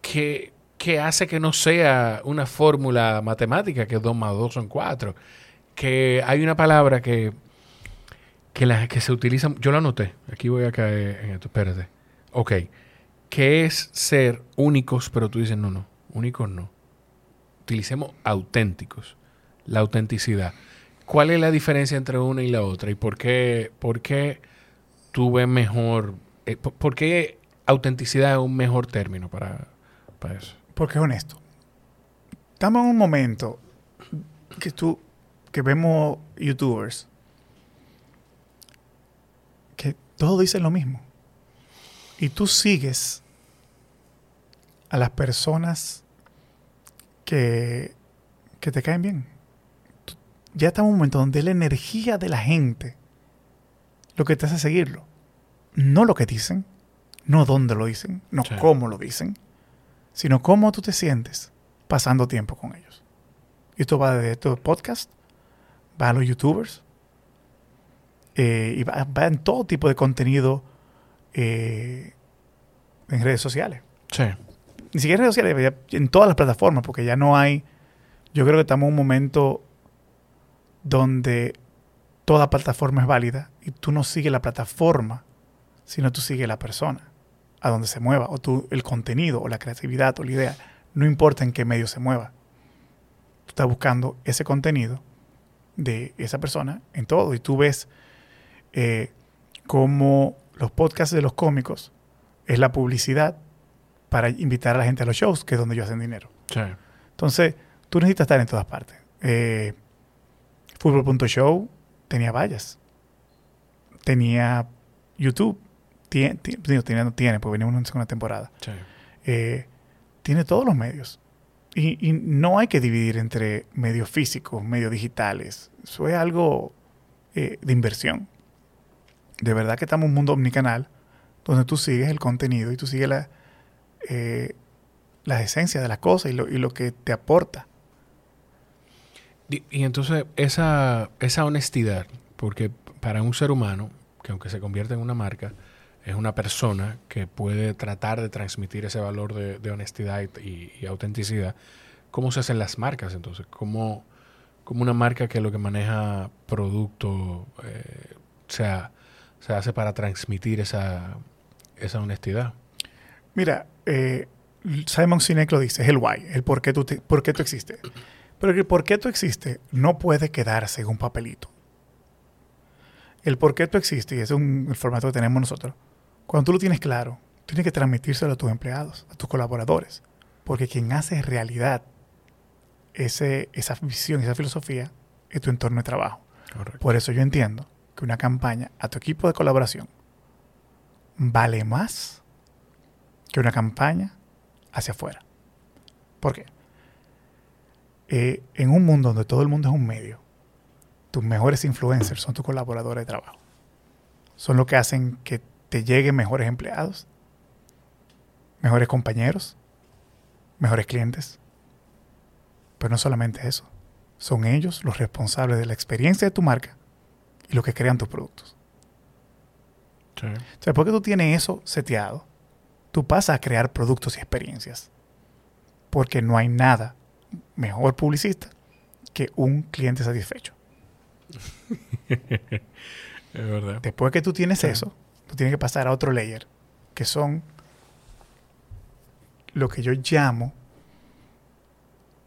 que, que hace que no sea una fórmula matemática, que 2 más 2 son 4. Que hay una palabra que, que, la, que se utiliza, yo la anoté, aquí voy a caer en esto, espérate. Ok, que es ser únicos, pero tú dices, no, no, únicos no. Utilicemos auténticos, la autenticidad. ¿Cuál es la diferencia entre una y la otra? ¿Y por qué, por qué tú ves mejor, eh, por, por qué autenticidad es un mejor término para, para eso? Porque es honesto. Estamos en un momento que tú, que vemos youtubers que todos dicen lo mismo. Y tú sigues a las personas que, que te caen bien. Ya estamos en un momento donde la energía de la gente lo que te hace seguirlo. No lo que dicen, no dónde lo dicen, no Sí. cómo lo dicen, sino cómo tú te sientes pasando tiempo con ellos. Y esto va de estos podcast, va a los youtubers, eh, y va, va en todo tipo de contenido eh, en redes sociales. Sí. Ni siquiera en redes sociales, en todas las plataformas, porque ya no hay. Yo creo que estamos en un momento donde toda plataforma es válida y tú no sigues la plataforma, sino tú sigues la persona, a donde se mueva, o tú, el contenido, o la creatividad, o la idea, no importa en qué medio se mueva. Tú estás buscando ese contenido de esa persona en todo, y tú ves eh, cómo los podcasts de los cómicos es la publicidad para invitar a la gente a los shows, que es donde ellos hacen dinero. Sí. Entonces, tú necesitas estar en todas partes. Eh, Fútbol.show tenía vallas. Tenía YouTube. Tiene, tiene, no tiene, porque venimos en una segunda temporada. Sí. Eh, tiene todos los medios. Y, y no hay que dividir entre medios físicos, medios digitales. Eso es algo eh, de inversión. De verdad que estamos en un mundo omnicanal donde tú sigues el contenido y tú sigues la, eh, las esencias de las cosas y lo, y lo que te aporta. Y, entonces esa, esa honestidad, porque para un ser humano, que aunque se convierte en una marca, es una persona que puede tratar de transmitir ese valor de, honestidad y autenticidad, ¿cómo se hacen las marcas entonces? ¿Cómo, cómo una marca que lo que maneja producto eh, sea, se hace para transmitir esa, esa honestidad? Mira, eh, Simon Sinek lo dice, es el why, el por qué tú, te- por qué tú existes. Pero el por qué tú existes no puede quedarse en un papelito. El por qué tú existes, y ese es un, el formato que tenemos nosotros, cuando tú lo tienes claro, tienes que transmitírselo a tus empleados, a tus colaboradores. Porque quien hace realidad ese, esa visión, esa filosofía, es tu entorno de trabajo. Correcto. Por eso yo entiendo que una campaña a tu equipo de colaboración vale más que una campaña hacia afuera. ¿Por qué? Eh, en un mundo donde todo el mundo es un medio, tus mejores influencers son tus colaboradores de trabajo. Son los que hacen que te lleguen mejores empleados, mejores compañeros, mejores clientes. Pero no solamente eso. Son ellos los responsables de la experiencia de tu marca y los que crean tus productos. Sí. Después que tú tienes eso seteado, tú pasas a crear productos y experiencias. Porque no hay nada mejor publicista que un cliente satisfecho. Es verdad. Después que tú tienes eso, tú tienes que pasar a otro layer, que son lo que yo llamo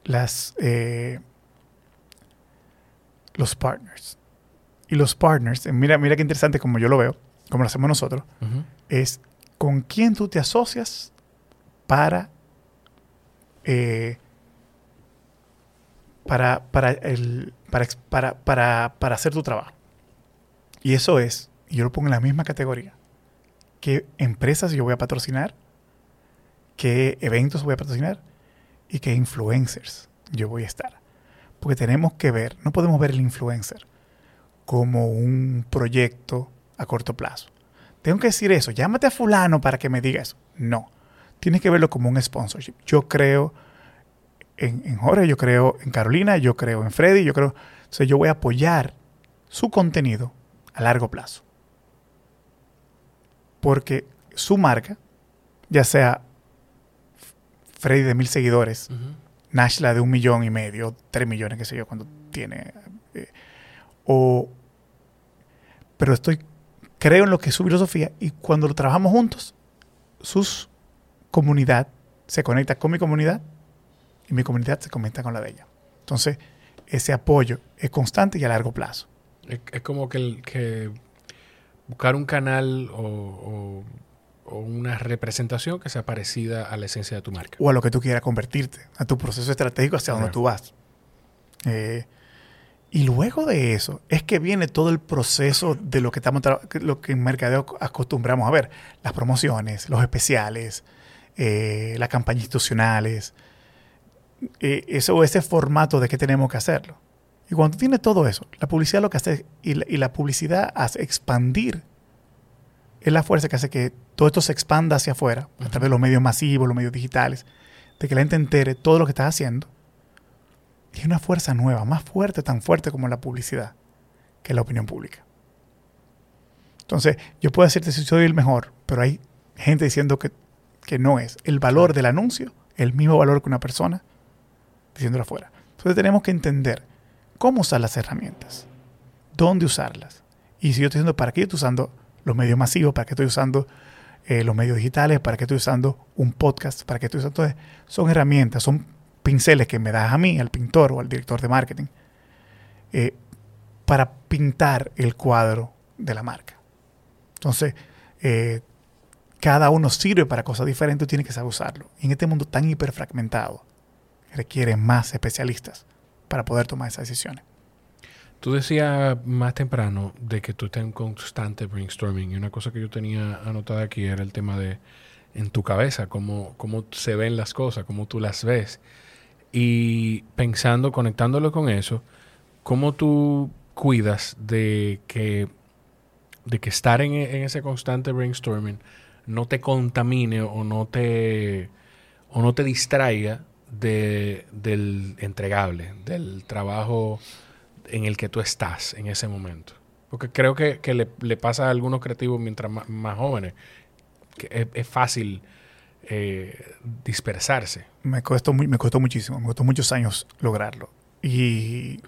las eh, los partners. Y los partners, eh, mira, mira qué interesante como yo lo veo, como lo hacemos nosotros, es con quién tú te asocias para eh, para, para, el, para, para, para, para hacer tu trabajo. Y eso es, yo lo pongo en la misma categoría, qué empresas yo voy a patrocinar, qué eventos voy a patrocinar y qué influencers yo voy a estar. Porque tenemos que ver, no podemos ver el influencer como un proyecto a corto plazo. Tengo que decir eso, llámate a fulano para que me diga eso. No, tienes que verlo como un sponsorship. Yo creo en, en Jorge, yo creo en Carolina, yo creo en Freddy, yo creo... Entonces yo voy a apoyar su contenido a largo plazo. Porque su marca, ya sea Freddy de mil seguidores, Ujú. Nashla de un millón y medio, tres millones, qué sé yo, cuando tiene. eh, o. Pero estoy. Creo en lo que es su filosofía y cuando lo trabajamos juntos, su comunidad se conecta con mi comunidad y mi comunidad se conecta con la de ella. Entonces, ese apoyo es constante y a largo plazo. Es, es como que, el- que buscar un canal o, o- o una representación que sea parecida a la esencia de tu marca. o a lo que tú quieras convertirte, a tu proceso estratégico hacia donde tú vas. Eh, y luego de eso es que viene todo el proceso de lo que estamos lo que en mercadeo acostumbramos a ver, las promociones, los especiales, eh, las campañas institucionales, eh, eso ese formato de que tenemos que hacerlo. Y cuando tiene todo eso, la publicidad lo que hace y la, y la publicidad hace expandir es la fuerza que hace que todo esto se expanda hacia afuera, a través de los medios masivos, los medios digitales, de que la gente entere todo lo que estás haciendo. Tiene una fuerza nueva, más fuerte, tan fuerte como la publicidad, que es la opinión pública. Entonces, yo puedo decirte si soy el mejor, pero hay gente diciendo que, que no es. El valor del anuncio, el mismo valor que una persona diciéndolo afuera. Entonces, tenemos que entender cómo usar las herramientas, dónde usarlas. Y si yo estoy diciendo para qué estoy usando los medios masivos, para qué estoy usando eh, los medios digitales, para qué estoy usando un podcast, para qué estoy usando... Entonces, son herramientas, son pinceles que me das a mí, al pintor o al director de marketing, eh, para pintar el cuadro de la marca. Entonces, eh, cada uno sirve para cosas diferentes, tiene que saber usarlo. Y en este mundo tan hiperfragmentado, requiere más especialistas para poder tomar esas decisiones. Tú decías más temprano de que tú estás en constante brainstorming y una cosa que yo tenía anotada aquí era el tema de en tu cabeza, cómo, cómo se ven las cosas, cómo tú las ves. Y pensando, conectándolo con eso, cómo tú cuidas de que, de que estar en, en ese constante brainstorming no te contamine o no te, o no te distraiga de, del entregable, del trabajo en el que tú estás en ese momento. Porque creo que, que le, le pasa a algunos creativos mientras más, más jóvenes, que es, es fácil eh, dispersarse. Me costó, muy- me costó muchísimo, me costó muchos años lograrlo. Y,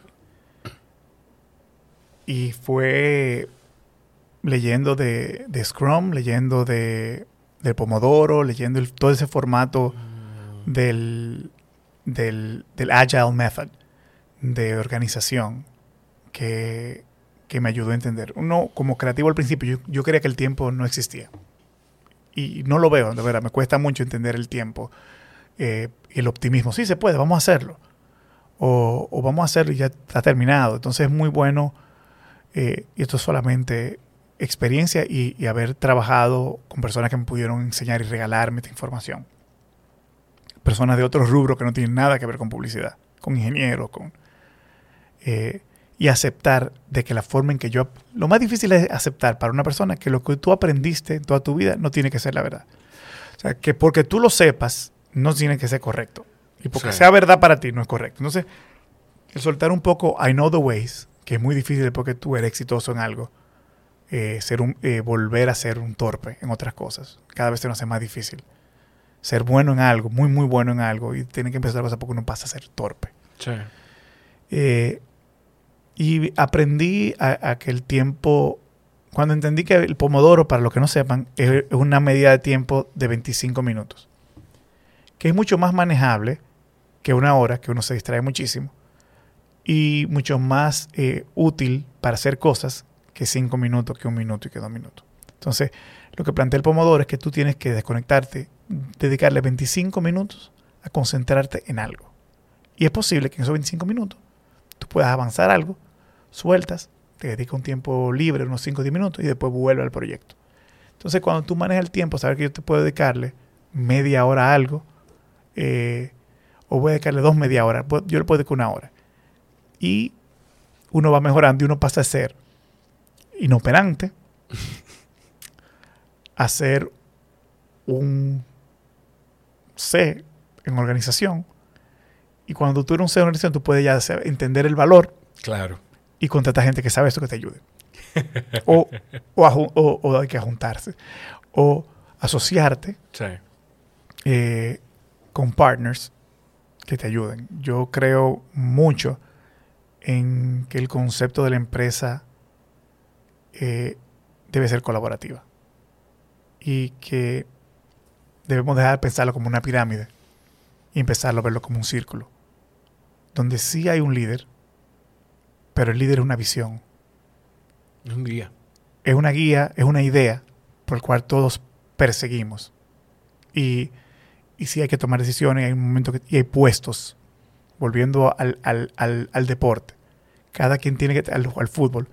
y fue leyendo de, de Scrum, leyendo de, del Pomodoro, leyendo el- todo ese formato del, del, del Agile Method de organización que, que me ayudó a entender. Uno, como creativo al principio, yo, yo creía que el tiempo no existía. Y no lo veo, de verdad, me cuesta mucho entender el tiempo eh, el optimismo. Sí, se puede, vamos a hacerlo. O, o vamos a hacerlo y ya está terminado. Entonces es muy bueno, eh, y esto es solamente experiencia y, y haber trabajado con personas que me pudieron enseñar y regalarme esta información. Personas de otros rubros que no tienen nada que ver con publicidad, con ingenieros, con... eh, y aceptar de que la forma en que yo... Lo más difícil es aceptar para una persona que lo que tú aprendiste en toda tu vida no tiene que ser la verdad. O sea, que porque tú lo sepas, no tiene que ser correcto. Y porque Sí. sea verdad para ti, no es correcto. Entonces, el soltar un poco I know the ways, que es muy difícil porque tú eres exitoso en algo, eh, ser un, eh, volver a ser un torpe en otras cosas. Cada vez se nos hace más difícil. Ser bueno en algo, muy, muy bueno en algo, y tiene que empezar a pasar porque uno pasa a ser torpe. Sí. Eh, y aprendí a, a que el tiempo, cuando entendí que el pomodoro, para los que no sepan, es una medida de tiempo de 25 minutos, que es mucho más manejable que una hora, que uno se distrae muchísimo, y mucho más eh, útil para hacer cosas que 5 minutos, que un minuto y que dos minutos. Entonces, lo que plantea el pomodoro es que tú tienes que desconectarte, dedicarle 25 minutos a concentrarte en algo. Y es posible que en esos 25 minutos tú puedas avanzar algo, sueltas, te dedicas un tiempo libre, unos 5 o 10 minutos, y después vuelve al proyecto. Entonces, cuando tú manejas el tiempo, saber que yo te puedo dedicarle media hora a algo, eh, o voy a dedicarle dos media hora, yo le puedo dedicar una hora. Y uno va mejorando y uno pasa a ser inoperante, a ser un C en organización. Y cuando tú eres un C en organización, tú puedes ya entender el valor Claro. y contratar gente que sabe esto que te ayude. o, o, aju- o- o hay que juntarse. O asociarte Sí. eh, con partners que te ayuden. Yo creo mucho en que el concepto de la empresa eh, debe ser colaborativa y que debemos dejar de pensarlo como una pirámide y empezarlo a verlo como un círculo, donde sí hay un líder, pero el líder es una visión, Es un guía. es una guía, es una idea por el cual todos perseguimos. Y, y sí hay que tomar decisiones, hay un momento que, y hay puestos, volviendo al, al- al- al deporte. Cada quien tiene que, al, al fútbol,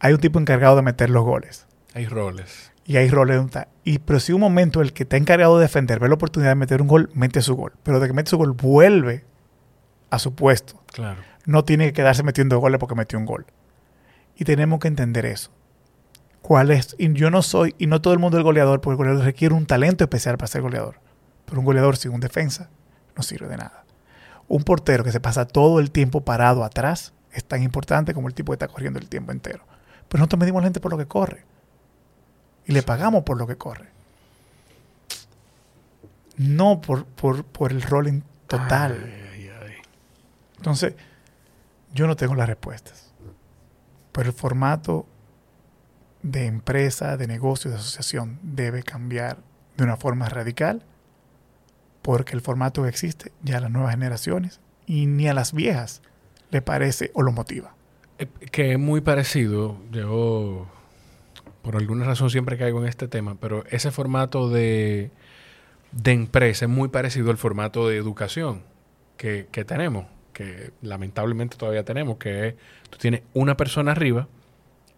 hay un tipo encargado de meter los goles. Hay roles. Y hay roles donde está. Y, pero si un momento el que está encargado de defender ve la oportunidad de meter un gol, mete su gol. Pero de que mete su gol, vuelve a su puesto Claro. no tiene que quedarse metiendo goles porque metió un gol. Y tenemos que entender eso. ¿Cuál es? Y yo no soy, y no todo el mundo es goleador, porque el goleador requiere un talento especial para ser goleador. Pero un goleador sin un defensa no sirve de nada. Un portero que se pasa todo el tiempo parado atrás es tan importante como el tipo que está corriendo el tiempo entero. Pero nosotros medimos la gente por lo que corre. Y le pagamos por lo que corre. No por, por, por el rol en total. Ay, ay, ay. Entonces, yo no tengo las respuestas. Pero el formato de empresa, de negocio, de asociación debe cambiar de una forma radical porque el formato que existe ya a las nuevas generaciones y ni a las viejas le parece o lo motiva. Eh, Que es muy parecido. Yo, por alguna razón, siempre caigo en este tema, pero ese formato de, de empresa es muy parecido al formato de educación que, que tenemos, que lamentablemente todavía tenemos, que es, tú tienes una persona arriba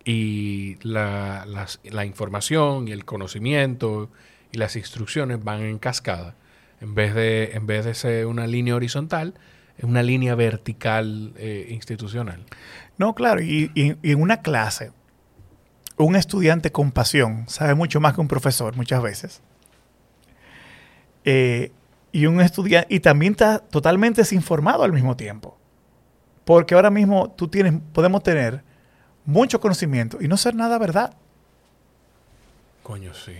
y la, la información y el conocimiento y las instrucciones van en cascada. En vez de, en vez de ser una línea horizontal, es una línea vertical eh, institucional. No, claro, y- y en una clase, un estudiante con pasión sabe mucho más que un profesor muchas veces. Eh, y un estudiante, y también está totalmente desinformado al mismo tiempo. Porque ahora mismo tú tienes, podemos tener mucho conocimiento y no ser nada verdad. Coño, sí.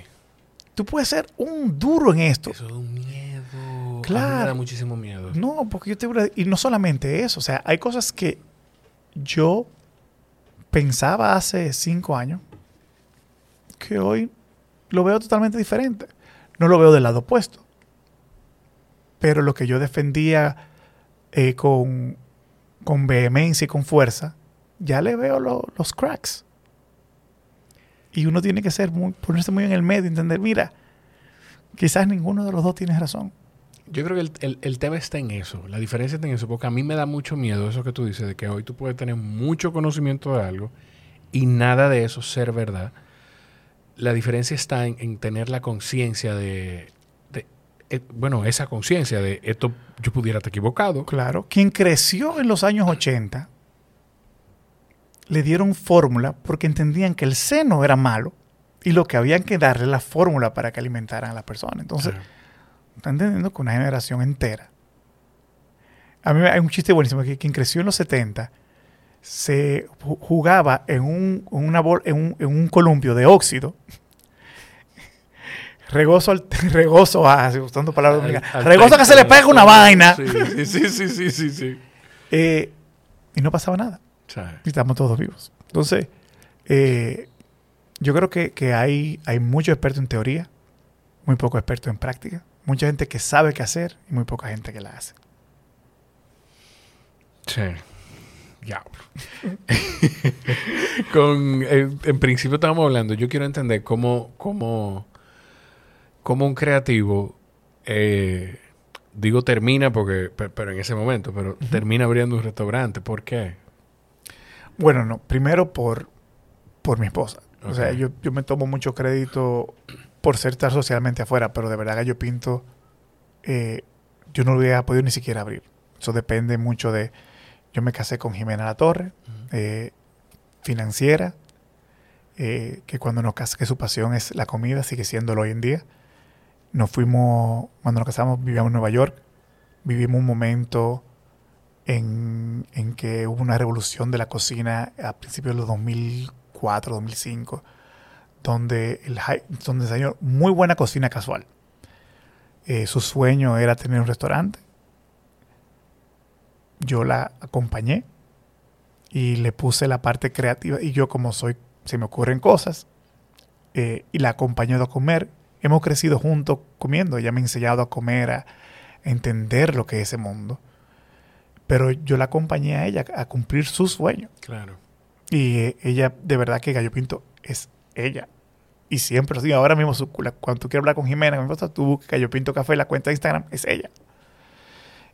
Tú puedes ser un duro en esto. Eso da un miedo. Mí me Claro. da muchísimo miedo. No, porque yo te voy a- Y no solamente eso. O sea, hay cosas que yo pensaba hace cinco años que hoy lo veo totalmente diferente. No lo veo del lado opuesto. Pero lo que yo defendía eh, con, con vehemencia y con fuerza, ya le veo lo- los cracks. Y uno tiene que ser muy, ponerse muy en el medio, entender, mira, quizás ninguno de los dos tiene razón. Yo creo que el, el- el tema está en eso. La diferencia está en eso. Porque a mí me da mucho miedo eso que tú dices, de que hoy tú puedes tener mucho conocimiento de algo y nada de eso ser verdad. La diferencia está en, en tener la conciencia de, de- eh, bueno, esa conciencia de esto yo pudiera estar equivocado. Claro, quien creció en los años 80 le dieron fórmula porque entendían que el seno era malo y lo que habían que darle la fórmula para que alimentaran a las personas. Entonces, Claro. están entendiendo que una generación entera. A mí hay un chiste buenísimo que quien creció en los 70 se ju- jugaba en un, en una bol- en un, en un columpio de óxido. Regoso, al- regoso a, usando palabras Al- dominicanas, al a que se le pega una vaina. Sí, sí, sí, sí, sí. Eh, y no pasaba nada. Y estamos todos vivos. Entonces, eh, yo creo que, que hay, hay muchos expertos en teoría, muy pocos expertos en práctica, mucha gente que sabe qué hacer y muy poca gente que la hace. Sí. Diablo. Con, eh, en principio estábamos hablando, yo quiero entender cómo, cómo, cómo un creativo, eh, digo termina porque, pe- pero en ese momento, pero termina abriendo un restaurante. ¿Por qué? Bueno, no, primero por, por mi esposa. O sea, yo, yo me tomo mucho crédito por ser estar socialmente afuera, pero de verdad Gallo Pinto, eh, yo no lo hubiera podido ni siquiera abrir. Eso depende mucho de... Yo me casé con Jimena La Torre, eh, financiera, eh, que cuando nos casamos, que su pasión es la comida, sigue siéndolo hoy en día. Nos fuimos, cuando nos casamos, vivíamos en Nueva York. Vivimos un momento en, en que hubo una revolución de la cocina a principios de los 2004, 2005, donde, el, donde muy buena cocina casual. Eh, su sueño era tener un restaurante. Yo la acompañé y le puse la parte creativa y yo como soy, se me ocurren cosas eh, y la acompañé a comer. Hemos crecido juntos comiendo. Ella me ha enseñado a comer, a, entender lo que es ese mundo. Pero yo la acompañé a ella a cumplir su sueño. Claro. Y eh, ella, de verdad que Gallo Pinto es ella. Y siempre, así, ahora mismo, su- la- cuando tú quieres hablar con Jimena, mi esposa, tú Gallo Pinto Café, la cuenta de Instagram, es ella.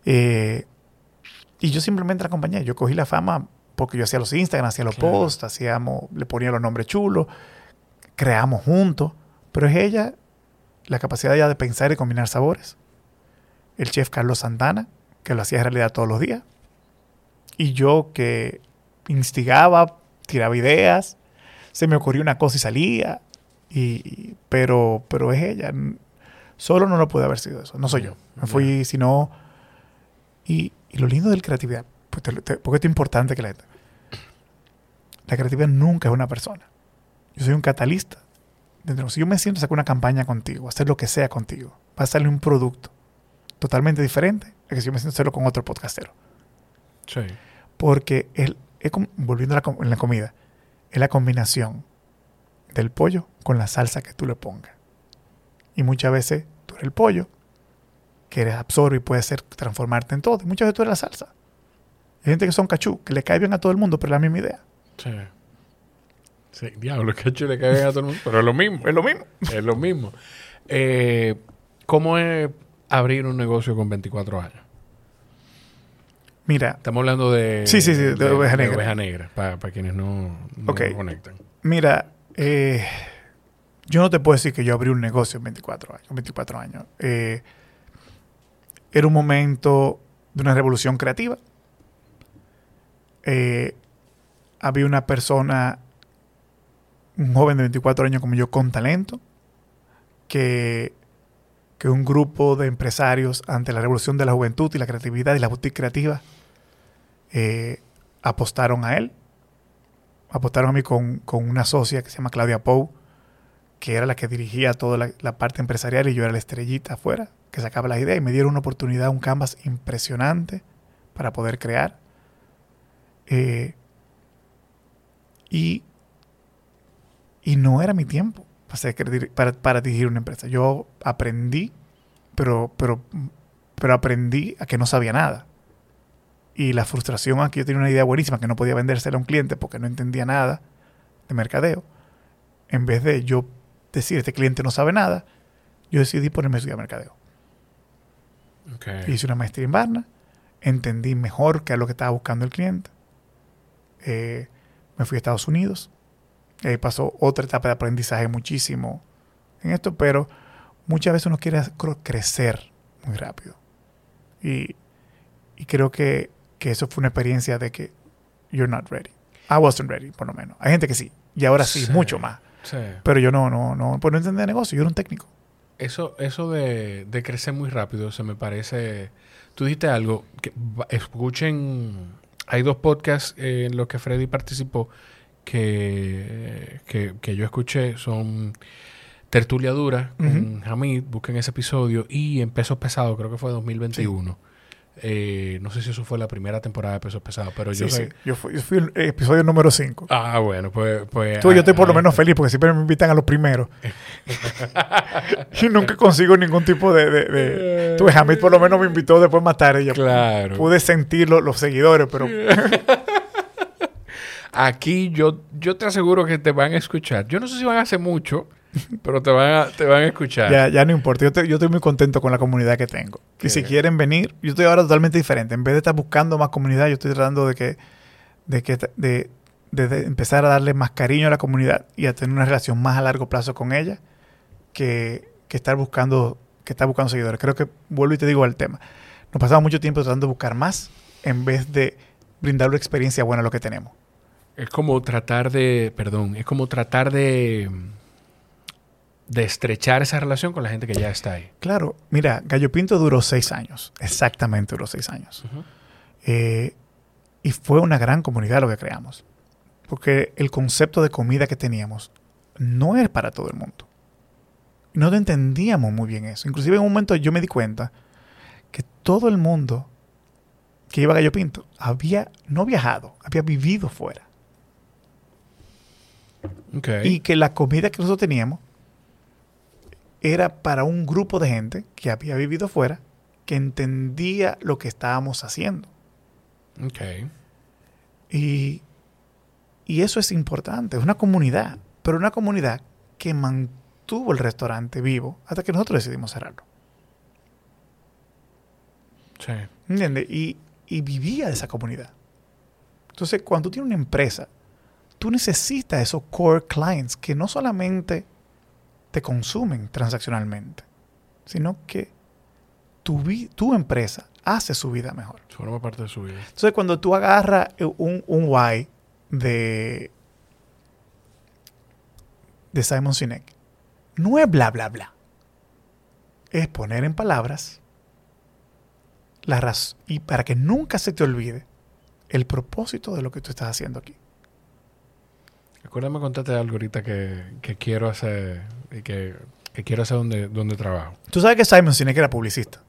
Eh, y yo simplemente la acompañé. Yo cogí la fama porque yo hacía los Instagram, hacía los Claro. posts, hacíamos, le ponía los nombres chulos, creamos juntos. Pero es ella, la capacidad ya de pensar y combinar sabores. El chef Carlos Santana, que lo hacía realidad todos los días. Y yo que instigaba, tiraba ideas, se me ocurrió una cosa y salía. Y, pero, pero es ella. Solo no lo puede haber sido eso. No soy yo. Me fui, sino. Y, y lo lindo de la creatividad, pues te- te- porque esto es importante que la gente. La creatividad nunca es una persona. Yo soy un catalista. Si yo me siento a sacar una campaña contigo, hacer lo que sea contigo, va a salir un producto totalmente diferente a que si yo me siento a hacerlo con otro podcastero. Sí. Porque el, es como- volviendo a la, en la comida, es la combinación del pollo con la salsa que tú le pongas. Y muchas veces tú eres el pollo, que eres absorbe y puede ser transformarte en todo. Y muchas veces tú eres la salsa. Hay gente que son cachú, que le cae bien a todo el mundo, pero es la misma idea. Sí. Sí, diablo, que le cae bien a todo el mundo. Pero es lo mismo. Es lo mismo. Es lo mismo. Eh, ¿Cómo es abrir un negocio con 24 años? Mira, Estamos hablando de... Sí, sí, sí, de oveja negra. oveja negra, para quienes no, no Ok. lo conectan. Mira, eh, yo no te puedo decir que yo abrí un negocio en 24 años. 24 años. Eh, era un momento de una revolución creativa. Eh, había una persona, un joven de 24 años como yo, con talento, que, que un grupo de empresarios ante la revolución de la juventud y la creatividad y la boutique creativa eh, apostaron a él apostaron a mí con, con una socia que se llama Claudia Pou, que era la que dirigía toda la, parte empresarial y yo era la estrellita afuera, que sacaba las ideas y me dieron una oportunidad, un canvas impresionante para poder crear. Eh, y, y no era mi tiempo para, para dirigir una empresa. Yo aprendí, pero, pero, pero aprendí a que no sabía nada. Y la frustración a que yo tenía una idea buenísima que no podía vendérsela a un cliente porque no entendía nada de mercadeo. En vez de yo decir, este cliente no sabe nada, yo decidí ponerme a estudiar mercadeo. Hice una maestría en Barna, entendí mejor qué es lo que estaba buscando el cliente. Eh, me fui a Estados Unidos. Ahí pasó otra etapa de aprendizaje muchísimo en esto, pero muchas veces uno quiere crecer muy rápido. Y, y creo que, que eso fue una experiencia de que you're not ready. I wasn't ready, por lo menos. Hay gente que sí, y ahora sí, Sí. mucho más. Sí. Pero yo no, no, no, pues no entendía negocio, yo era un técnico. Eso, eso de, de crecer muy rápido se me parece. Tú dijiste algo que escuchen hay dos podcasts eh, en los que Freddy participó que, que, que yo escuché. Son Tertulia Dura con Hamid, busquen ese episodio. Y en Pesos Pesados, creo que fue 2021. Eh, no sé si eso fue la primera temporada de Pesos Pesados, pero yo Sí, sé... sí. Yo fui, yo fui el episodio número 5. Ah, bueno, pues... pues Tú, yo estoy por lo ah, menos feliz porque siempre me invitan a los primeros. y nunca consigo ningún tipo de... de, de- Tú Hamid por lo menos me invitó después más tarde. Yo Claro. pude sentir lo- los seguidores, pero Aquí yo, yo te aseguro que te van a escuchar. Yo no sé si van a hacer mucho, pero te van a, te van a escuchar. ya, ya no importa. Yo, te- yo estoy muy contento con la comunidad que tengo. Y si quieren venir, yo estoy ahora totalmente diferente. En vez de estar buscando más comunidad, yo estoy tratando de que... De, que, de, de- de empezar a darle más cariño a la comunidad y a tener una relación más a largo plazo con ella que, que estar buscando que estar buscando seguidores. Creo que vuelvo y te digo al tema. Nos pasamos mucho tiempo tratando de buscar más en vez de brindar una experiencia buena a lo que tenemos. Es como tratar de, perdón, es como tratar de, de estrechar esa relación con la gente que ya está ahí. Claro, mira, Gallo Pinto duró seis años, exactamente duró seis años. Eh, y fue una gran comunidad lo que creamos. Porque el concepto de comida que teníamos no es para todo el mundo. No entendíamos muy bien eso. Inclusive en un momento yo me di cuenta que todo el mundo que iba a Gallo Pinto había no viajado, había vivido fuera. Ok. Y que la comida que nosotros teníamos era para un grupo de gente que había vivido fuera, que entendía lo que estábamos haciendo. ok. Y, y eso es importante, es una comunidad, pero una comunidad que mantuvo el restaurante vivo hasta que nosotros decidimos cerrarlo. Sí. ¿Entiendes? Y, y vivía de esa comunidad. Entonces, cuando tú tienes una empresa, tú necesitas esos core clients que no solamente te consumen transaccionalmente, sino que tu, tu empresa hace su vida mejor. Forma parte de su vida. Entonces, cuando tú agarras un, un why de, de Simon Sinek, no es bla, bla, bla. Es poner en palabras la raz- y para que nunca se te olvide el propósito de lo que tú estás haciendo aquí. Acuérdame contarte algo ahorita que, que quiero hacer y que, que quiero hacer donde, donde trabajo. Tú sabes que Simon Sinek era publicista.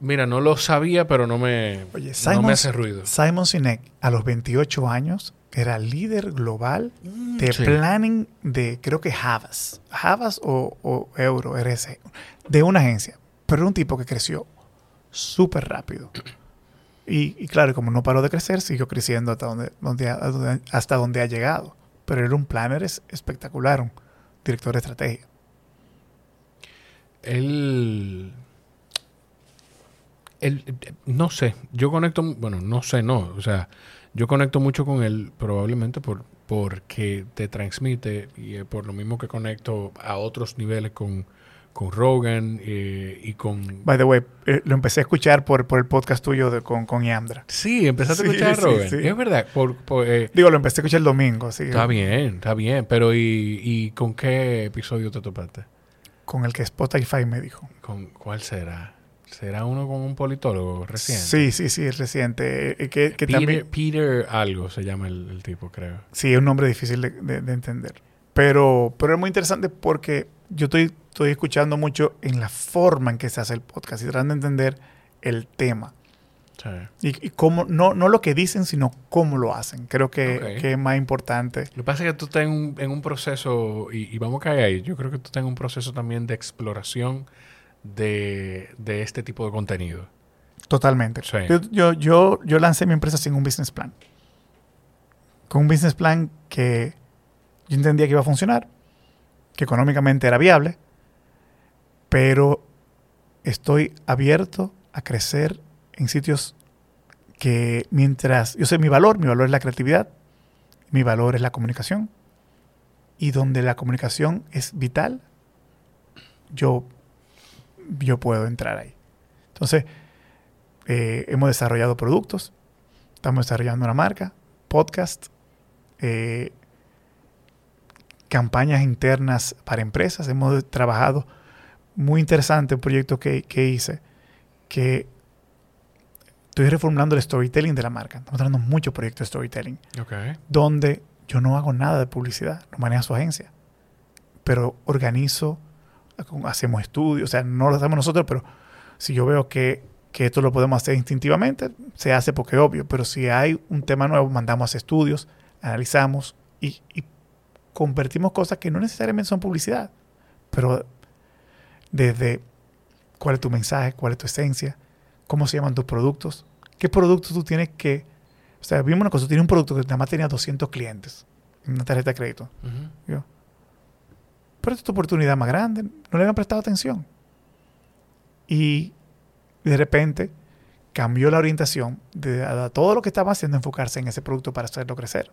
Mira, no lo sabía, pero no me, Oye, no me hace ruido. Simon Sinek a los 28 años era líder global de Sí. planning de, creo que Havas, Havas o, o Euro, RS, de una agencia. Pero era un tipo que creció súper rápido. Y, y claro, como no paró de crecer, siguió creciendo hasta donde, donde ha- donde- hasta donde ha llegado. Pero era un planner es- espectacular, un director de estrategia. Él, él, no sé, yo conecto, bueno, no sé, no, o sea, yo conecto mucho con él probablemente por, porque te transmite y eh, por lo mismo que conecto a otros niveles con, con Rogan eh, y con... By the way, eh, lo empecé a escuchar por, por el podcast tuyo de, con, con Yandra. Sí, empezaste Sí, a escuchar a Rogan. sí. Es verdad, por, por, eh, Digo, lo empecé a escuchar el domingo, así está bien, está bien, pero ¿y, ¿y con qué episodio te topaste? con el que Spotify me dijo. ¿Con cuál será? ¿Será uno con un politólogo reciente? Sí, sí, sí, es reciente. Que, que Peter, también, Peter algo se llama el, el tipo, creo. sí, es un nombre difícil de, de- de entender. Pero, pero es muy interesante porque yo estoy, estoy escuchando mucho en la forma en que se hace el podcast y tratando de entender el tema. Sí. Y, y cómo, no, no lo que dicen, sino cómo lo hacen. Creo que, que es más importante. Lo que pasa es que tú estás en un, en un proceso, y, y vamos a caer ahí, yo creo que tú estás en un proceso también de exploración de, de este tipo de contenido. Totalmente. Sí. Yo, yo, yo, yo lancé mi empresa sin un business plan. Con un business plan que yo entendía que iba a funcionar, que económicamente era viable, pero estoy abierto a crecer en sitios que mientras, yo sé mi valor, mi valor es la creatividad, mi valor es la comunicación, y donde la comunicación es vital, yo, yo puedo entrar ahí. Entonces, eh, hemos desarrollado productos, estamos desarrollando una marca, podcast, eh, campañas internas para empresas. Hemos trabajado muy interesante un proyecto que, que hice que estoy reformulando el storytelling de la marca. Estamos trabajando muchos proyectos de storytelling. Ok. Donde yo no hago nada de publicidad, lo maneja su agencia. Pero organizo, hacemos estudios, o sea, no lo hacemos nosotros, pero si yo veo que, que esto lo podemos hacer instintivamente, se hace porque es obvio. Pero si hay un tema nuevo, mandamos estudios, analizamos y, y convertimos cosas que no necesariamente son publicidad, pero desde cuál es tu mensaje, cuál es tu esencia, cómo se llaman tus productos, qué productos tú tienes que... O sea, vimos una cosa, tú tienes un producto que nada más tenía 200 clientes en una tarjeta de crédito. Yo, pero esta es tu oportunidad más grande, no le habían prestado atención. Y de repente cambió la orientación de a todo lo que estaba haciendo enfocarse en ese producto para hacerlo crecer.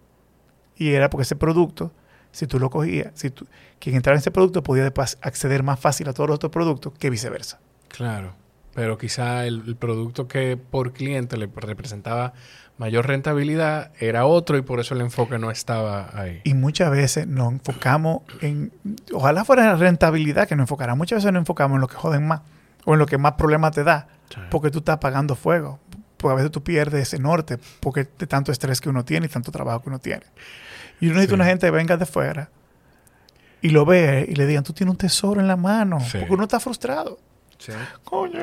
Y era porque ese producto, si tú lo cogías, si tú, quien entraba en ese producto podía después acceder más fácil a todos los otros productos que viceversa. Claro. Pero quizá el, el producto que por cliente le representaba mayor rentabilidad era otro y por eso el enfoque no estaba ahí. Y muchas veces nos enfocamos en, ojalá fuera la rentabilidad que nos enfocara, muchas veces nos enfocamos en lo que joden más o en lo que más problemas te da, Sí. porque tú estás apagando fuego, porque a veces tú pierdes ese norte, porque de tanto estrés que uno tiene y tanto trabajo que uno tiene. Y uno necesita Sí. una gente que venga de fuera y lo ve y le digan, tú tienes un tesoro en la mano, Sí. porque uno está frustrado. Sí. Coño.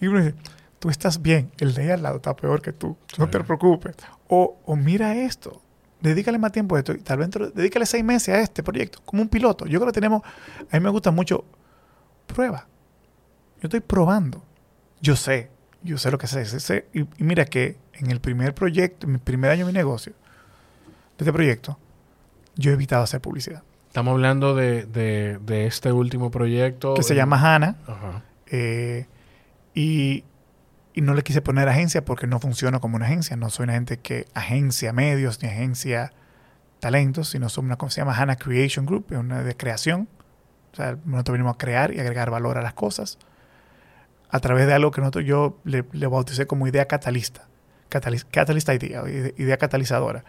Y uno dice, tú estás bien, el de ahí al lado está peor que tú, no te preocupes. O, o mira esto, dedícale más tiempo a esto, y tal vez dedícale seis meses a este proyecto, como un piloto. Yo creo que tenemos, a mí me gusta mucho, prueba. Yo estoy probando. Yo sé, yo sé lo que sé. sé- sé. Y, y mira que en el primer proyecto, en mi primer año de mi negocio, de este proyecto, yo he evitado hacer publicidad. Estamos hablando de, de, de este último proyecto. Que se llama HANA. Ajá. Eh, y, y no le quise poner agencia porque no funciono como una agencia. No soy una gente que agencia medios ni agencia talentos, sino somos una cosa que se llama HANA Creation Group, es una de creación. O sea, nosotros venimos a crear y agregar valor a las cosas a través de algo que nosotros yo le, le bauticé como idea catalista. Catalyst, catalyst idea, idea catalizadora.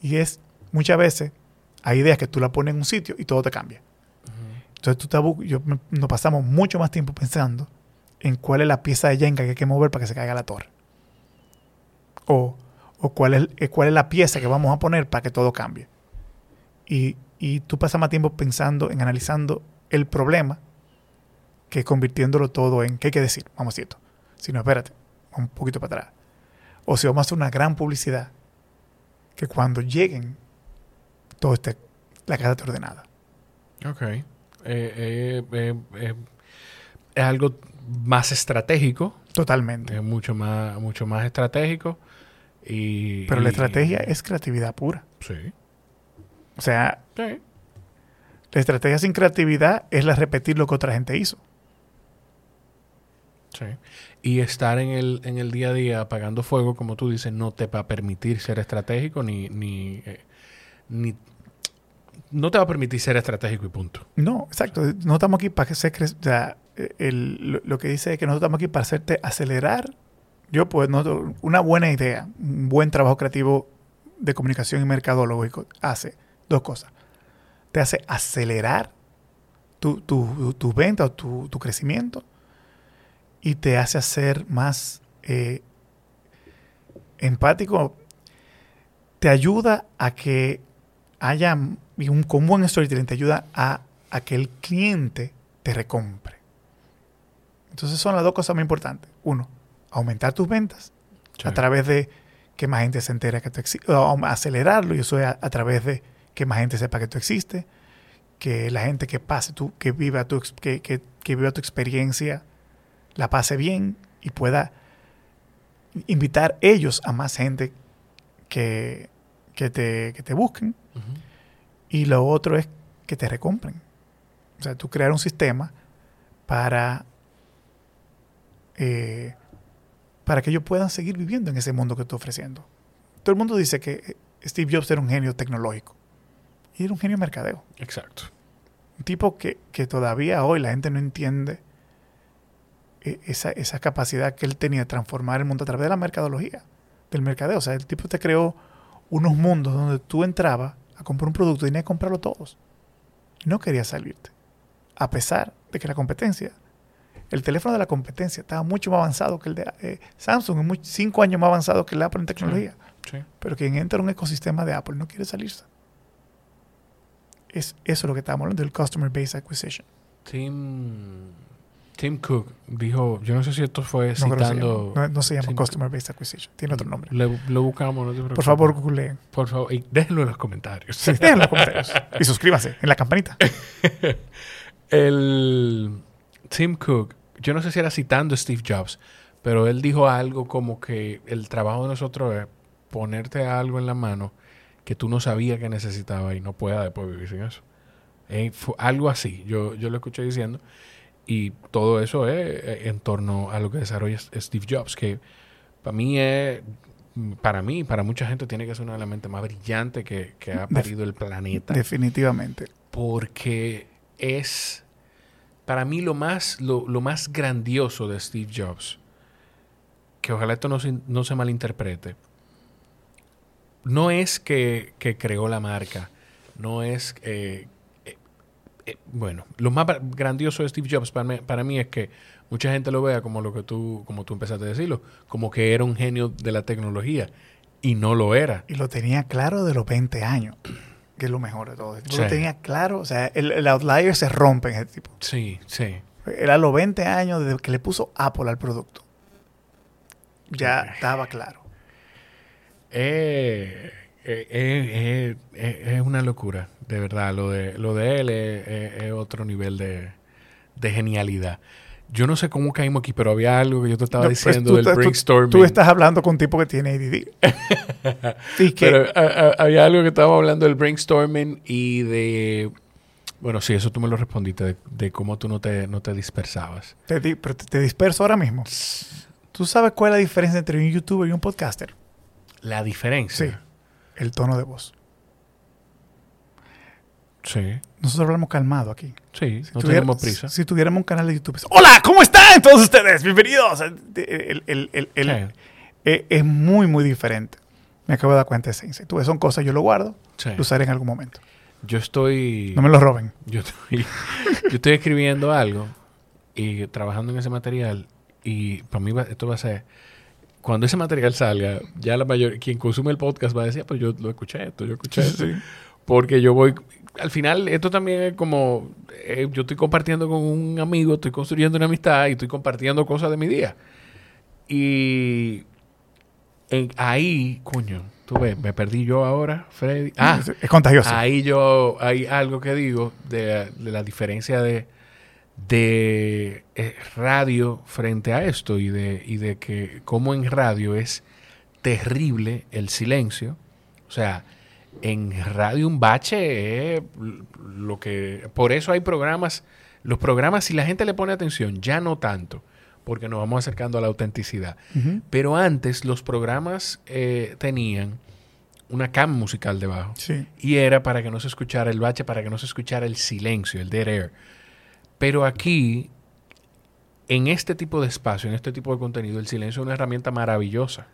Y es muchas veces hay ideas que tú la pones en un sitio y todo te cambia. Entonces tú estás yo, me- nos pasamos mucho más tiempo pensando en cuál es la pieza de Jenga que hay que mover para que se caiga la torre. O, o cuál, es, eh, cuál es la pieza que vamos a poner para que todo cambie. Y, y tú pasas más tiempo pensando en analizando el problema que convirtiéndolo todo en qué hay que decir. Vamos a decir esto. Si no, espérate, un poquito para atrás. O si vamos a hacer una gran publicidad que cuando lleguen todo esté la casa esté ordenada. Ok. Eh, eh, eh, es algo más estratégico. Totalmente. Es mucho más, mucho más estratégico. Y, Pero la y- estrategia es creatividad pura. Sí. O sea, Sí. la estrategia sin creatividad es la repetir lo que otra gente hizo. Sí. Y estar en el, en el día a día apagando fuego, como tú dices, no te va a permitir ser estratégico ni, ni, eh, ni no te va a permitir ser estratégico y punto. No, exacto. No estamos aquí para que se cre- o sea, el- lo, que dice es que nosotros estamos aquí para hacerte acelerar. Yo, pues, nosotros- una buena idea, un buen trabajo creativo de comunicación y mercadólogo hace dos cosas. Te hace acelerar tu, tu, tu venta o tu, tu crecimiento y te hace hacer más eh, empático. Te ayuda a que haya un con buen storytelling te ayuda a, a que el cliente te recompre. Entonces son las dos cosas más importantes. Uno, aumentar tus ventas Sí. a través de que más gente se entera que tú existes, acelerarlo y eso es a, a través de que más gente sepa que tú existes, que la gente que pase tu, que viva tu, que, que, que viva tu experiencia la pase bien y pueda invitar ellos a más gente que, que, te, que te busquen. Y lo otro es que te recompren. O sea, tú crear un sistema para, eh, para que ellos puedan seguir viviendo en ese mundo que estoy ofreciendo. Todo el mundo dice que Steve Jobs era un genio tecnológico. Y era un genio mercadeo. Exacto. Un tipo que, que todavía hoy la gente no entiende eh, esa, esa capacidad que él tenía de transformar el mundo a través de la mercadología, del mercadeo. O sea, el tipo te creó unos mundos donde tú entrabas a comprar un producto y tenías que comprarlo todos. No querías salirte. A pesar de que la competencia El teléfono de la competencia estaba mucho más avanzado que el de eh, Samsung, es muy- cinco años más avanzado que el de Apple en tecnología. Sí. Pero quien entra en un ecosistema de Apple no quiere salirse. Es, eso es lo que estábamos hablando del Customer Base Acquisition. Tim, Tim Cook dijo, yo no sé si esto fue No, citando... no, no se llama Tim Customer Based Acquisition, tiene otro nombre. Le- lo buscamos, no te preocupes. Por favor, googleen. Por favor, y déjenlo en los comentarios. Sí, déjenlo en los comentarios. Y suscríbanse en la campanita. El Tim Cook, yo no sé si era citando a Steve Jobs, pero él dijo algo como que el trabajo de nosotros es ponerte algo en la mano que tú no sabías que necesitabas y no puedas después vivir sin eso. Eh, fue algo así, yo, yo lo escuché diciendo. Y todo eso es eh, en torno a lo que desarrolla Steve Jobs, que para mí es, para mí, para mucha gente tiene que ser una de las mentes más brillantes que, que ha parido el planeta Definitivamente. porque es para mí lo más, lo, lo más grandioso de Steve Jobs, que ojalá esto no se, no se malinterprete, no es que, que creó la marca, no es... eh, eh, bueno, lo más grandioso de Steve Jobs para mí, para mí es que mucha gente lo vea como lo que tú, como tú empezaste a decirlo, como que era un genio de la tecnología y no lo era. Y lo tenía claro de los 20 años, que es lo mejor de todo. Sí. Lo tenía claro, o sea, el, el outlier se rompe en ese tipo. Sí, sí. Era los 20 años desde que le puso Apple al producto. Ya Sí. estaba claro. Eh, eh, es una locura, de verdad. Lo de, lo de él es, es- es otro nivel de, de genialidad. Yo no sé cómo caímos aquí, pero había algo que yo te estaba No, pues, diciendo del brainstorming. Tú estás hablando con un tipo que tiene ADD. y que Pero a- a- había algo que estábamos hablando del brainstorming y de... Bueno, sí, eso tú me lo respondiste, de, de cómo tú no te, no te dispersabas. te, di- pero te disperso ahora mismo. ¿Tú sabes cuál es la diferencia entre un youtuber y un podcaster? La diferencia. Sí. El tono de voz. Sí, Nosotros hablamos calmado aquí. sí, Si no tenemos prisa. Si tuviéramos un canal de YouTube. Hola, ¿cómo están todos ustedes? Bienvenidos. El- el- el- Sí, eh, es muy, muy diferente. Me acabo de dar cuenta de ese. Tú ves, son cosas, yo lo guardo, sí. lo usaré en algún momento. Yo estoy... No me lo roben. Yo estoy, yo estoy escribiendo algo y trabajando en ese material y para mí va- esto va a ser cuando ese material salga ya la mayor quien consume el podcast va a decir "Ah, pues yo lo escuché esto yo escuché esto Sí. porque yo voy al final esto también es como eh, yo estoy compartiendo con un amigo estoy construyendo una amistad y estoy compartiendo cosas de mi día y en- ahí coño tú ves me perdí yo ahora Freddy ah Es, es contagioso. Ahí yo, hay algo que digo de, de la diferencia de, de eh, radio frente a esto y de, y de que como en radio es terrible el silencio. O sea, en radio un bache es lo que... Por eso hay programas, los programas si la gente le pone atención, ya no tanto, porque nos vamos acercando a la autenticidad. Pero antes los programas eh, tenían una cam musical debajo. Sí. Y era para que no se escuchara el bache, para que no se escuchara el silencio, el dead air. Pero aquí, en este tipo de espacio, en este tipo de contenido, el silencio es una herramienta maravillosa.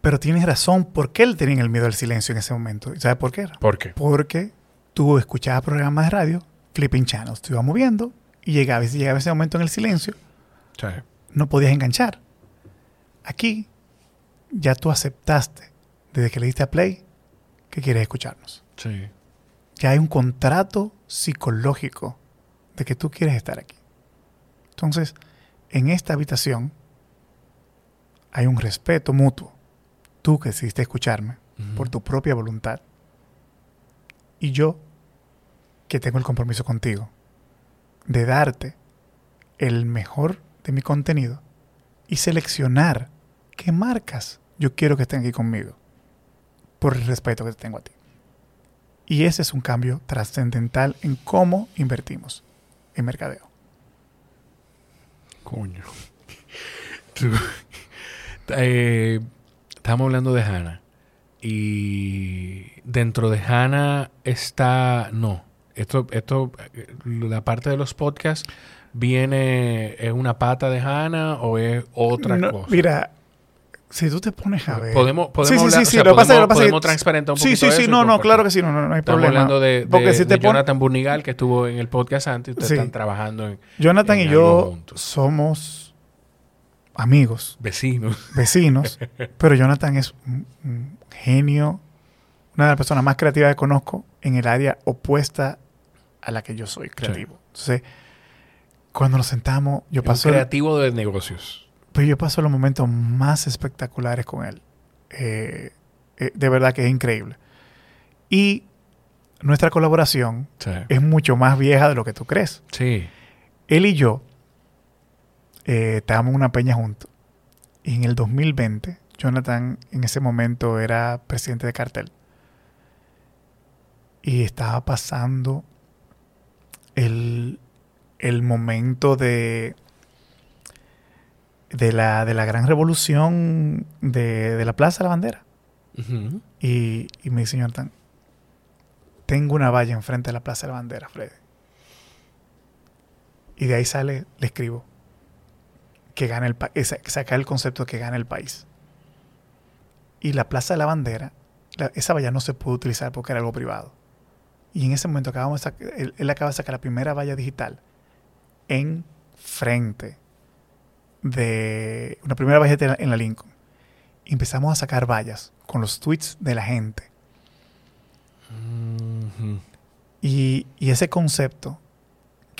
Pero tienes razón. ¿Por qué él tenía el miedo al silencio en ese momento? ¿Sabes por qué? ¿Por qué? Porque tú escuchabas programas de radio, flipping channels, te ibas moviendo y llegaba, y si llegaba ese momento en el silencio, no podías enganchar. Aquí ya tú aceptaste, desde que le diste a play, que quieres escucharnos. Sí. Ya hay un contrato psicológico de que tú quieres estar aquí. Entonces, en esta habitación hay un respeto mutuo. Tú que decidiste escucharme por tu propia voluntad. Y yo que tengo el compromiso contigo de darte el mejor de mi contenido y seleccionar qué marcas yo quiero que estén aquí conmigo por el respeto que te tengo a ti. Y ese es un cambio trascendental en cómo invertimos en mercadeo. Coño. Tú- Eh, estamos hablando de Hannah. Y dentro de Hannah está. No. Esto, esto, la parte de los podcasts viene. ¿Es una pata de Hannah o es otra No, cosa? Mira, Si tú te pones a ver. Podemos, podemos Sí, hablar, sí, o sí, sea, lo que pasa podemos, lo pasa podemos transparentar un Sí, poquito sí, sí, no, no, claro que sí, no, no, no hay Estamos problema. hablando de, Porque de- si te de pon- Jonathan Burnigal, que estuvo en el podcast antes, y ustedes Sí. están trabajando en Jonathan en y yo juntos. somos amigos, vecinos. vecinos, pero Jonathan es un, un genio, una de las personas más creativas que conozco en el área opuesta a la que yo soy creativo. Entonces, cuando nos sentamos, yo paso, creativo de negocios. pues yo paso los momentos más espectaculares con él. Eh, eh, de verdad que es increíble. Y nuestra colaboración Sí. es mucho más vieja de lo que tú crees. Sí. Él y yo eh, estábamos en una peña juntos. Y en el 2020, Jonathan en ese momento era presidente de cartel. Y estaba pasando el, el momento de, de, la, de la gran revolución de, de la Plaza de la Bandera. Y, y me dice Jonathan, tengo una valla enfrente de la Plaza de la Bandera, Freddy. Y de ahí sale, le escribo, que gane el país, sacar el concepto de que gane el país. Y la Plaza de la Bandera, la- esa valla no se pudo utilizar porque era algo privado. Y en ese momento acabamos de él, él acaba de sacar la primera valla digital en frente de una primera valla en la Lincoln. Y empezamos a sacar vallas con los tweets de la gente. Y, y ese concepto,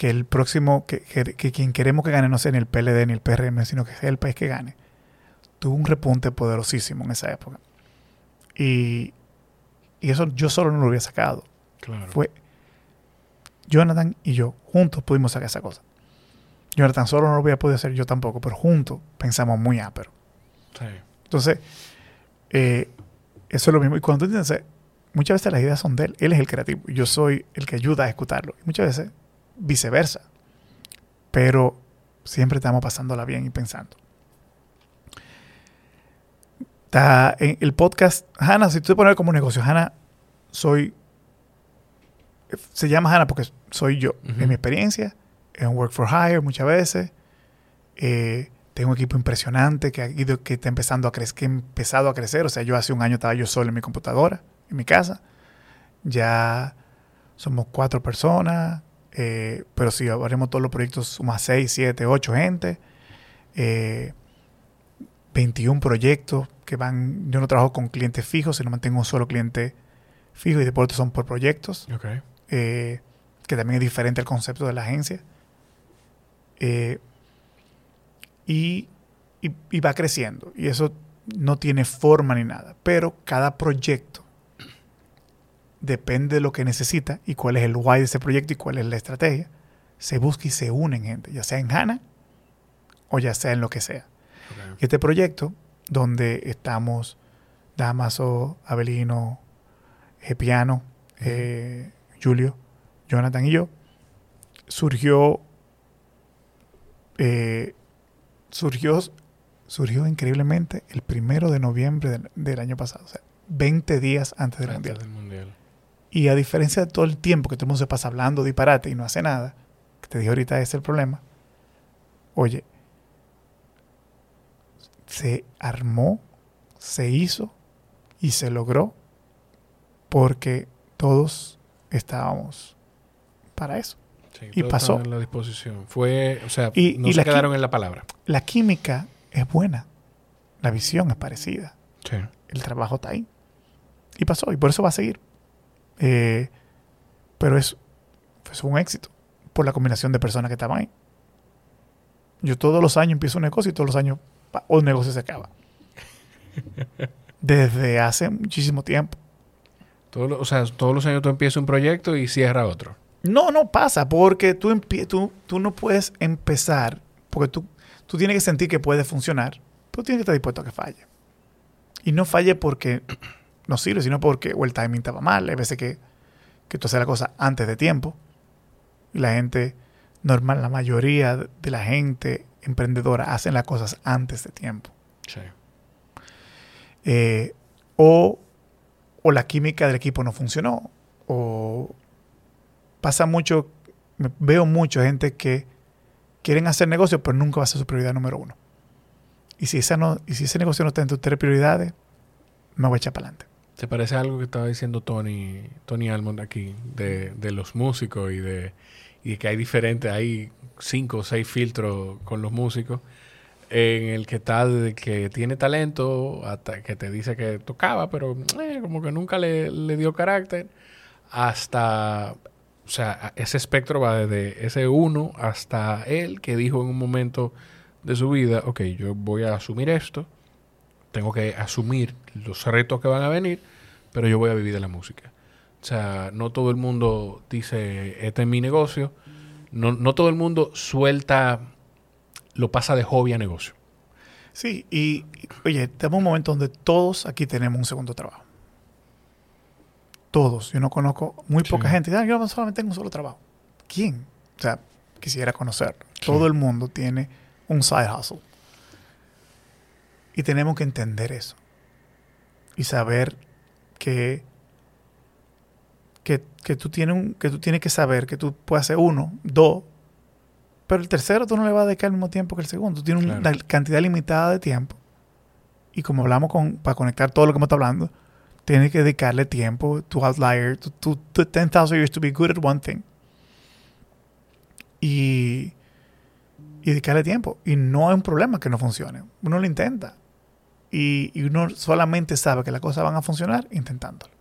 que el próximo, que, que- que quien queremos que gane, no sea ni el PLD ni el PRM, sino que sea el país que gane, tuvo un repunte poderosísimo en esa época. Y, y eso yo solo no lo había sacado. Claro. Fue Jonathan y yo, juntos pudimos sacar esa cosa. Jonathan solo no lo había podido hacer yo tampoco, pero juntos pensamos muy ápero. Sí. Entonces, eh, eso es lo mismo. Y cuando tú entiendes, muchas veces las ideas son de él. Él es el creativo. Yo soy el que ayuda a ejecutarlo. Y muchas veces viceversa. Pero siempre estamos pasándola bien y pensando. Está en el podcast, Hanna, si tú te pones como un negocio, Hanna, soy, se llama Hanna porque soy yo. En mi experiencia, es un work for hire muchas veces. Eh, tengo un equipo impresionante que, ha ido, que está empezando a crecer, que ha empezado a crecer. O sea, yo hace un año estaba yo solo en mi computadora, en mi casa. Ya somos cuatro personas, eh, pero si haremos todos los proyectos, sumas seis, siete, ocho gente. Eh, 21 proyectos que van, yo no trabajo con clientes fijos, sino mantengo un solo cliente fijo y después otros son por proyectos Ok. eh, que también es diferente al concepto de la agencia. Eh, y, y- y va creciendo. Y eso no tiene forma ni nada. Pero cada proyecto depende de lo que necesita y cuál es el why de ese proyecto y cuál es la estrategia. Se busca y se unen gente, ya sea en HANA o ya sea en lo que sea. Y este proyecto, donde estamos Damaso, Abelino, Gepiano, eh, Julio, Jonathan y yo, surgió, eh, surgió, surgió increíblemente el primero de noviembre del, del año pasado, o sea, 20 días antes del Antes mundial. del mundial. Y a diferencia de todo el tiempo que todo el mundo se pasa hablando disparate y no hace nada, que te dije ahorita es el problema, oye, se armó, se hizo y se logró porque todos estábamos para eso. Sí, Y pasó. la disposición. Fue, o sea, Y- no y se quedaron en la palabra. La química es buena, la visión es parecida, Sí. el trabajo está ahí. Y pasó, y por eso va a seguir. Eh, pero es, fue un éxito por la combinación de personas que estaban ahí. Yo todos los años empiezo un negocio y todos los años pa, un negocio se acaba. Desde hace muchísimo tiempo. Todos los- o sea, todos los años tú empiezas un proyecto y cierra otro. No, no pasa, porque tú, tú, tú no puedes empezar, porque tú, tú tienes que sentir que puede funcionar, pero tienes que estar dispuesto a que falle. Y no falle porque no sirve, sino porque o el timing estaba mal. Hay veces que, que tú haces la cosa antes de tiempo y la gente normal, la mayoría de la gente emprendedora hacen las cosas antes de tiempo. Sí. Eh, o, o la química del equipo no funcionó. O pasa mucho, veo mucha gente que quieren hacer negocios, pero nunca va a ser su prioridad número uno. Y si, esa no, y si ese negocio no está en tus tres prioridades, me voy a echar para adelante. ¿Te parece algo que estaba diciendo Tony, Tony Almond aquí, de, de los músicos y de, y que hay diferentes, hay cinco o seis filtros con los músicos, en el que está de que tiene talento, hasta que te dice que tocaba, pero eh, como que nunca le, le dio carácter, hasta, o sea, ese espectro va desde ese uno hasta él que dijo en un momento de su vida, ok, yo voy a asumir esto, tengo que asumir los retos que van a venir, pero yo voy a vivir de la música. O sea, no todo el mundo dice, este es mi negocio. No, no todo el mundo suelta, lo pasa de hobby a negocio. Sí, y, oye, estamos en un momento donde todos aquí tenemos un segundo trabajo. Todos. Yo no conozco muy Sí. poca gente. Ah, yo solamente tengo un solo trabajo. ¿Quién? O sea, quisiera conocer. Sí. Todo el mundo tiene un side hustle. Y tenemos que entender eso. Y saber que, que, que tú tienes un- que tú tienes que saber que tú puedes hacer uno, dos, pero el tercero tú no le vas a dedicar al mismo tiempo que el segundo. Tú tienes Claro. una cantidad limitada de tiempo. Y como hablamos con, para conectar todo lo que hemos estado hablando, tienes que dedicarle tiempo to outlier, to, to, to 10,000 years to be good at one thing. Y, y dedicarle tiempo. Y no hay un problema que no funcione. Uno lo intenta. Y, y uno solamente sabe que las cosas van a funcionar intentándolo.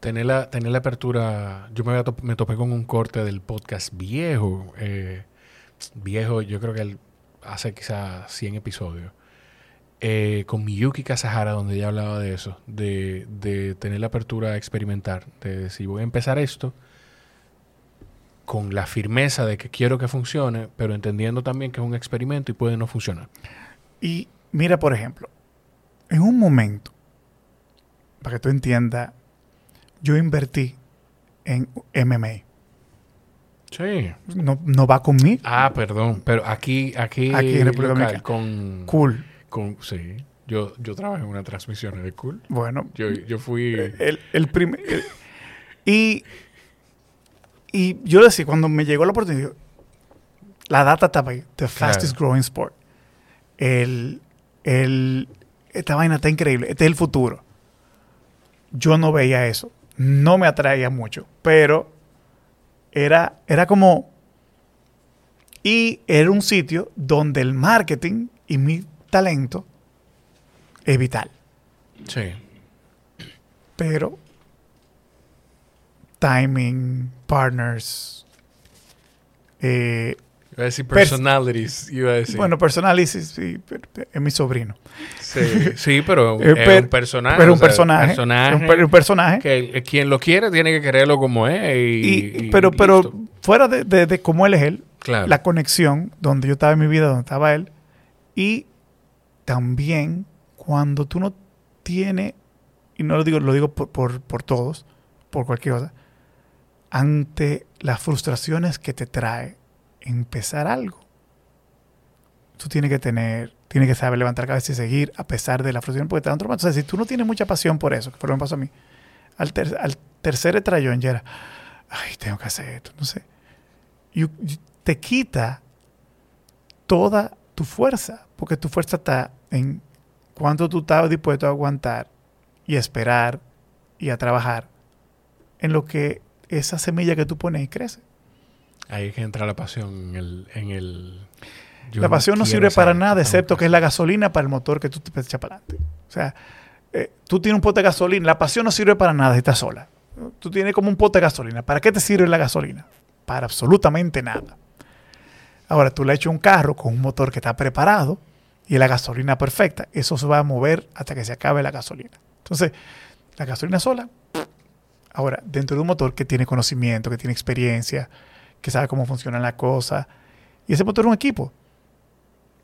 Tener la, tener la apertura. Yo me, me topé con un corte del podcast viejo. eh, viejo, yo creo que él hace quizás 100 episodios. eh, con Miyuki Kasahara, donde ella hablaba de eso. De, de tener la apertura a experimentar. De decir, voy a empezar esto con la firmeza de que quiero que funcione, pero entendiendo también que es un experimento y puede no funcionar. Y mira, por ejemplo, en un momento, para que tú entiendas, yo invertí en MMA. Sí. No, no va conmigo. Ah, perdón, pero aquí, aquí, Aquí en República Dominicana. con, Cool. con, sí, yo, yo trabajé en una transmisión de Cool. Bueno, Yo, yo fui, el, el primer. el- y, y yo decía, cuando me llegó la oportunidad, la data estaba ahí, the fastest growing sport. El, el, esta vaina está increíble, este es el futuro. Yo no veía eso, no me atraía mucho, pero era, era como. Y era un sitio donde el marketing y mi talento es vital. sí, Pero timing, partners, eh, iba a decir Pers- personalities, iba a decir. bueno, personalis sí, es mi sobrino. sí, sí, pero Eh, es per- un personaje. pero un personaje, personaje un, per- un personaje. que quien lo quiere tiene que quererlo como es. Y, y, y pero, pero listo. fuera de, de, de cómo él es él, claro, la conexión donde yo estaba en mi vida, donde estaba él, y también cuando tú no tienes, y no lo digo, lo digo por, por, por todos, por cualquier cosa, ante las frustraciones que te trae empezar algo, tú tienes que tener, tienes que saber levantar cabeza y seguir a pesar de la frustración porque te dan trauma. O sea, si tú no tienes mucha pasión por eso, que fue lo que me pasó a mí, al, ter- al tercer estrellón ya era, ay, tengo que hacer esto, no sé. Y, te quita toda tu fuerza, porque tu fuerza está en cuánto tú estás dispuesto a aguantar y a esperar y a trabajar en lo que esa semilla que tú pones crece. Ahí es que entra la pasión en el... En el yo la pasión no sirve para nada, excepto que es la gasolina para el motor que tú te echas para adelante. O sea, eh, tú tienes un pote de gasolina, la pasión no sirve para nada si estás sola. Tú tienes como un pote de gasolina. ¿Para qué te sirve la gasolina? Para absolutamente nada. Ahora, tú le echas un carro con un motor que está preparado y la gasolina perfecta. Eso se va a mover hasta que se acabe la gasolina. Entonces, la gasolina sola. Ahora, dentro de un motor que tiene conocimiento, que tiene experiencia, que sabe cómo funcionan las cosas. Y ese motor es un equipo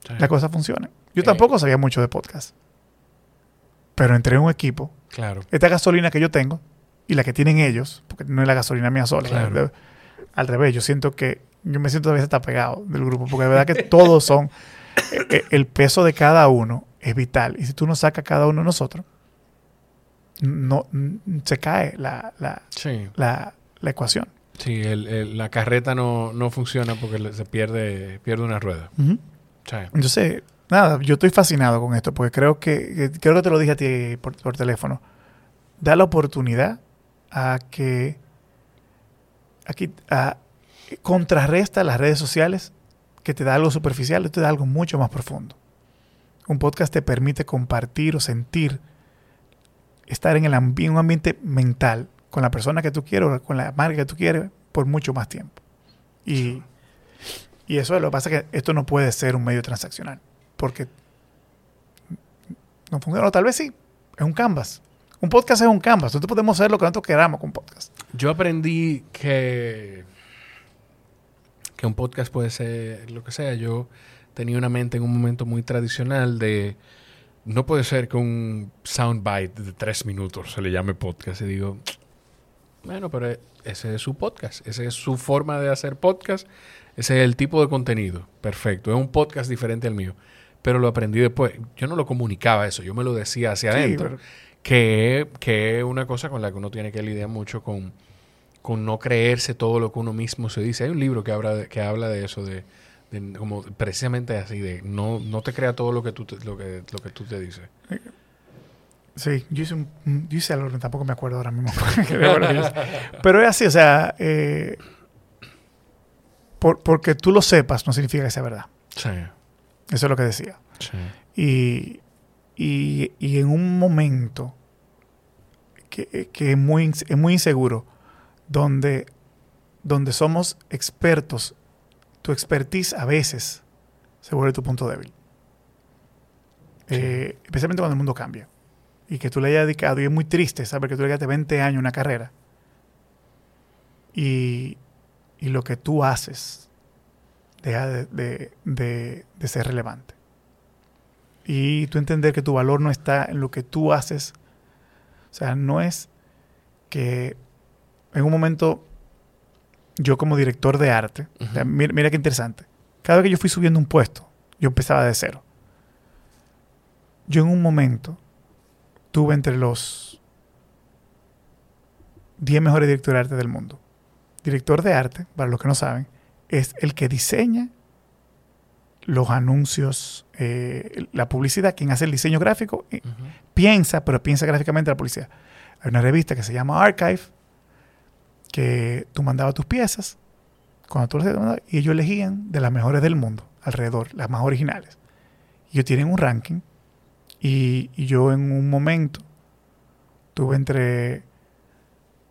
Sí. la cosa funciona. Yo Eh. tampoco sabía mucho de podcast. Pero entré en un equipo. Claro. Esta gasolina que yo tengo y la que tienen ellos, porque no es la gasolina mía sola. Claro. Al revés, yo siento que yo me siento a veces hasta pegado del grupo, porque de verdad que todos son. eh, eh, el peso de cada uno es vital. Y si tú no sacas cada uno de nosotros, no, se cae la, la, Sí. la, la ecuación. Sí, el- el- la carreta no, no funciona porque se pierde, pierde una rueda. Ujú. Sí. Entonces, nada, yo estoy fascinado con esto, porque creo que, que- creo que te lo dije a ti por, por teléfono. Da la oportunidad a que aquí a, contrarresta las redes sociales que te da algo superficial, te da algo mucho más profundo. Un podcast te permite compartir o sentir, estar en el ambi- un ambiente mental con la persona que tú quieres o con la marca que tú quieres por mucho más tiempo. Y, y eso es lo que pasa que esto no puede ser un medio transaccional, porque no funciona, o tal vez sí, es un canvas. Un podcast es un canvas, nosotros podemos hacer lo que nosotros queramos con un podcast. Yo aprendí que, que un podcast puede ser lo que sea. Yo tenía una mente en un momento muy tradicional de... No puede ser que un soundbite de tres minutos se le llame podcast. Y digo, bueno, pero ese es su podcast. Esa es su forma de hacer podcast. Ese es el tipo de contenido. Perfecto. Es un podcast diferente al mío. Pero lo aprendí después. Yo no lo comunicaba eso. Yo me lo decía hacia Sí, adentro pero- que, que es una cosa con la que uno tiene que lidiar mucho con, con no creerse todo lo que uno mismo se dice. Hay un libro que habla de, que habla de eso, de, de como precisamente así, de no, no te crea todo lo que tú te, lo que, lo que tú te dices. Sí, yo hice, un, yo hice algo, tampoco me acuerdo ahora mismo. Pero es así, o sea, eh, por- porque tú lo sepas no significa que sea verdad. Sí, Eso es lo que decía. sí. Y, y, y en un momento que, que es, muy, es muy inseguro, donde, donde somos expertos, tu expertise a veces se vuelve tu punto débil. Eh, especialmente cuando el mundo cambia. Y que tú le hayas dedicado, y es muy triste saber que tú le dedicaste 20 años a una carrera. Y, y lo que tú haces deja de- de- de- de ser relevante y tú entender que tu valor no está en lo que tú haces. O sea, no es que en un momento yo como director de arte, o sea, Ujú. mira, mira qué interesante, cada vez que yo fui subiendo un puesto, yo empezaba de cero. Yo en un momento tuve entre los 10 mejores directores de arte del mundo. Director de arte, para los que no saben, es el que diseña los anuncios, eh, la publicidad, quien hace el diseño gráfico, eh, piensa, pero piensa gráficamente la publicidad. Hay una revista que se llama Archive, que tú mandabas tus piezas, cuando tú las mandabas, y ellos elegían de las mejores del mundo, alrededor, las más originales. Y ellos tienen un ranking, y, y yo en un momento tuve entre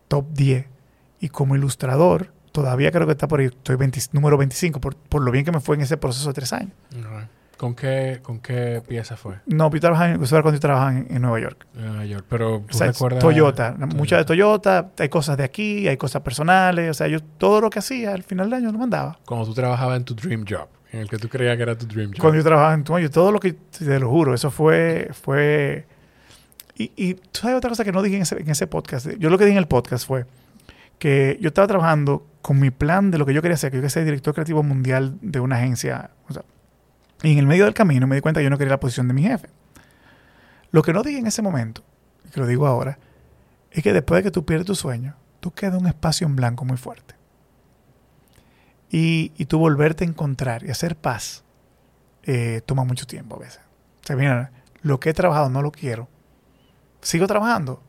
top 10, y como ilustrador, todavía creo que está por ahí, estoy 20 número 25, por, por lo bien que me fue en ese proceso de tres años. ¿Con qué, ¿Con qué pieza fue? No, yo trabajaba en, cuando yo trabajaba en, en Nueva York. Nueva York. Pero tú O sea, recuerdas... Toyota, muchas de Toyota, hay cosas de aquí, hay cosas personales, o sea, yo todo lo que hacía al final del año lo mandaba. Cuando tú trabajabas en tu dream job, en el que tú creías que era tu dream job. Cuando yo trabajaba en Tomayo, todo lo que, te lo juro, eso fue, fue... Y, y tú sabes otra cosa que no dije en ese, en ese podcast, yo lo que dije en el podcast fue que yo estaba trabajando con mi plan de lo que yo quería hacer, que yo quería ser director creativo mundial de una agencia, o sea, y en el medio del camino me di cuenta que yo no quería la posición de mi jefe. Lo que no dije en ese momento, que lo digo ahora, es que después de que tú pierdes tu sueño, tú quedas un espacio en blanco muy fuerte. Y, y tú volverte a encontrar y hacer paz eh, toma mucho tiempo a veces. O sea, mira, lo que he trabajado no lo quiero. ¿Sigo trabajando?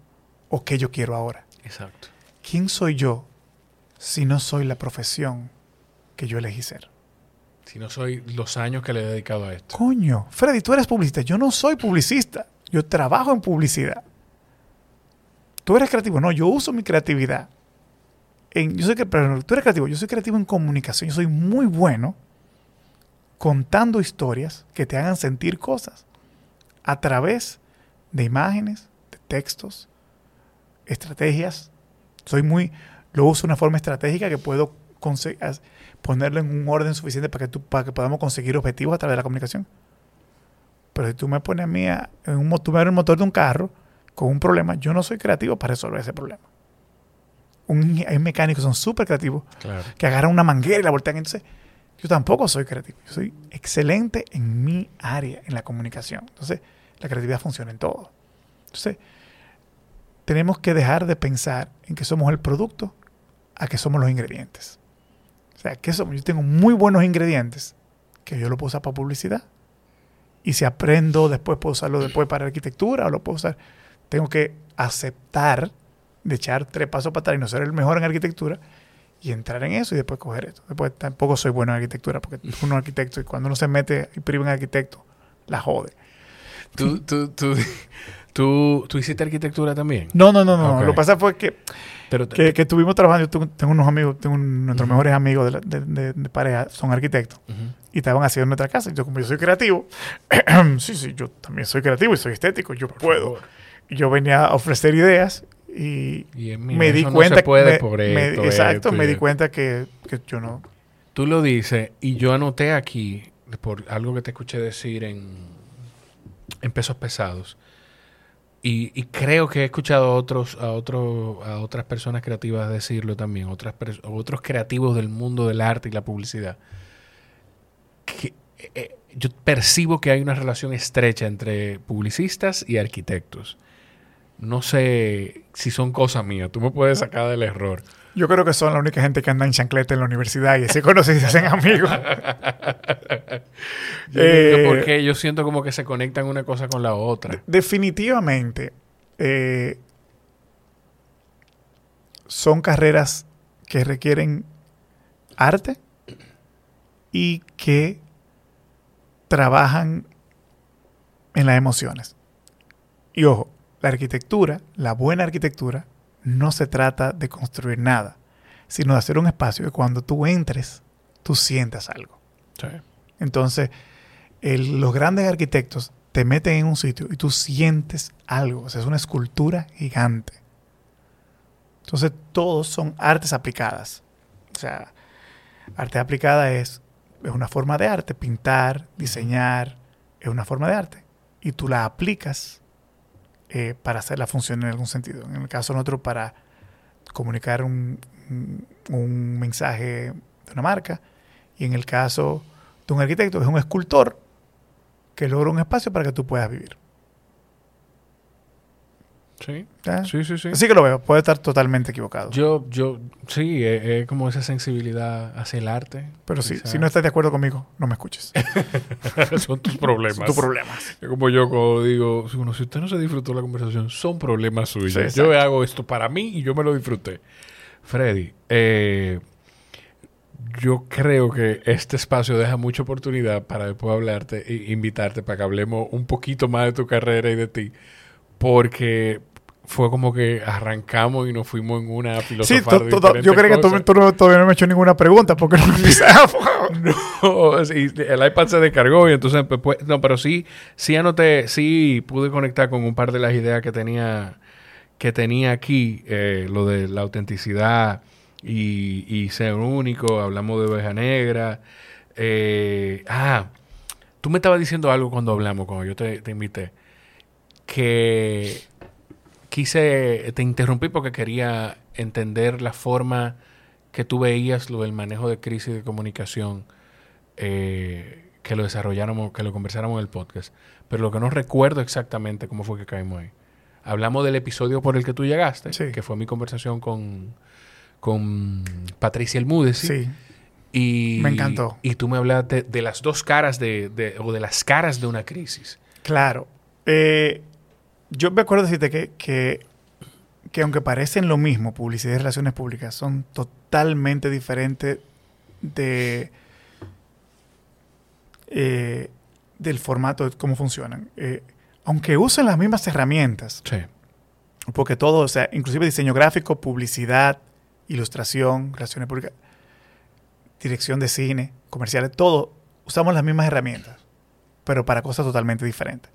¿O qué yo quiero ahora? Exacto. ¿Quién soy yo si no soy la profesión que yo elegí ser? Si no soy los años que le he dedicado a esto. Coño, Freddy, tú eres publicista. Yo no soy publicista. Yo trabajo en publicidad. Tú eres creativo. No, yo uso mi creatividad. Yo soy, pero tú eres creativo. Yo soy creativo en comunicación. Yo soy muy bueno contando historias que te hagan sentir cosas a través de imágenes, de textos, estrategias. Soy muy, lo uso de una forma estratégica que puedo ponerlo en un orden suficiente para que, tú, para que podamos conseguir objetivos a través de la comunicación. Pero si tú me pones a mí en un, tú me el motor de un carro con un problema, yo no soy creativo para resolver ese problema. Un, hay mecánicos que son súper creativos Claro. que agarran una manguera y la voltean. Entonces, yo tampoco soy creativo. Yo soy excelente en mi área, en la comunicación. Entonces, la creatividad funciona en todo. Entonces, tenemos que dejar de pensar en que somos el producto a que somos los ingredientes. O sea, que somos, yo tengo muy buenos ingredientes que yo lo puedo usar para publicidad Y si aprendo, después puedo usarlo después para arquitectura o lo puedo usar. Tengo que aceptar de echar tres pasos para atrás y no ser el mejor en arquitectura y entrar en eso y después coger esto. Después tampoco soy bueno en arquitectura porque uno es arquitecto y cuando uno se mete y priva en arquitecto, la jode. ¿Tú, tú, tú, tú, tú hiciste arquitectura también? No, no, no, no. Lo que pasa fue que, Pero que, que estuvimos trabajando. Yo tengo, unos amigos, tengo un- nuestros mejores amigos de, la- de- de- de pareja, son arquitectos y estaban haciendo nuestra casa. Y yo, como yo soy creativo, sí, sí, yo también soy creativo y soy estético, yo Por puedo. favor. Y yo venía a ofrecer ideas y Y me di eso no cuenta se puede me- por me- esto, exacto, esto me di cuenta que, que yo no. Tú lo dices y yo anoté aquí por algo que te escuché decir en, en pesos pesados. Y, y creo que he escuchado a otros, a otros, a otras personas creativas decirlo también, otras otros creativos del mundo del arte y la publicidad. Que, eh, eh, yo percibo que hay una relación estrecha entre publicistas y arquitectos. No sé si son cosas mías. Tú me puedes sacar del error. Yo creo que son la única gente que anda en chancleta en la universidad y se conocen y se hacen amigos. Yo Eh, por qué yo siento como que se conectan una cosa con la otra. Definitivamente eh, son carreras que requieren arte y que trabajan en las emociones. Y ojo, la arquitectura, la buena arquitectura, no se trata de construir nada, sino de hacer un espacio que cuando tú entres, tú sientas algo. Sí. Entonces, el- los grandes arquitectos te meten en un sitio y tú sientes algo. O sea, es una escultura gigante. Entonces, todos son artes aplicadas. O sea, arte aplicada es, es una forma de arte. Pintar, diseñar, es una forma de arte. Y tú la aplicas eh, para hacerla funcionar en algún sentido. En el caso nuestro, para comunicar un, un- un mensaje de una marca. Y en el caso de un arquitecto, es un escultor que logra un espacio para que tú puedas vivir. Sí, ¿Ya? sí, sí. sí. Así que lo veo, puede estar totalmente equivocado. Yo, yo, sí, es, es como esa sensibilidad hacia el arte. Pero Quizá. si no estás de acuerdo conmigo, no me escuches. son tus problemas. Son tus problemas. Es como yo cuando digo, si, bueno, si usted no se disfrutó la conversación, son problemas suyos. Sí, yo hago esto para mí y yo me lo disfruté. Freddy, eh, yo creo que este espacio deja mucha oportunidad para después hablarte e invitarte para que hablemos un poquito más de tu carrera y de ti. Porque fue como que arrancamos y nos fuimos en una Sí, filosofía. to- to- yo creo que tú, tú no- todavía no me has hecho ninguna pregunta porque no empezamos. No, sí, el iPad se descargó y entonces pues, pues, no, pero sí, sí anoté, sí pude conectar con un par de las ideas que tenía que tenía aquí, eh, lo de la autenticidad y, y ser único, hablamos de oveja negra. eh, ah, tú me estabas diciendo algo cuando hablamos, cuando yo te, te invité, que quise, te interrumpí porque quería entender la forma que tú veías lo del manejo de crisis de comunicación, eh, que lo desarrolláramos, que lo conversáramos en el podcast. Pero lo que no recuerdo exactamente cómo fue que caímos ahí. Hablamos del episodio por el que tú llegaste, Sí. que fue mi conversación con, con Patricia Elmúdez. Sí, Y, Me encantó. Y tú me hablaste de las dos caras de, de- o de las caras de una crisis. claro. Eh, yo me acuerdo decirte que, que, que aunque parecen lo mismo, publicidad y relaciones públicas, son totalmente diferentes de, eh, del formato de cómo funcionan. Eh, aunque usen las mismas herramientas, Sí. porque todo, o sea, inclusive diseño gráfico, publicidad, ilustración, relaciones públicas, dirección de cine, comerciales, todo, usamos las mismas herramientas, pero para cosas totalmente diferentes.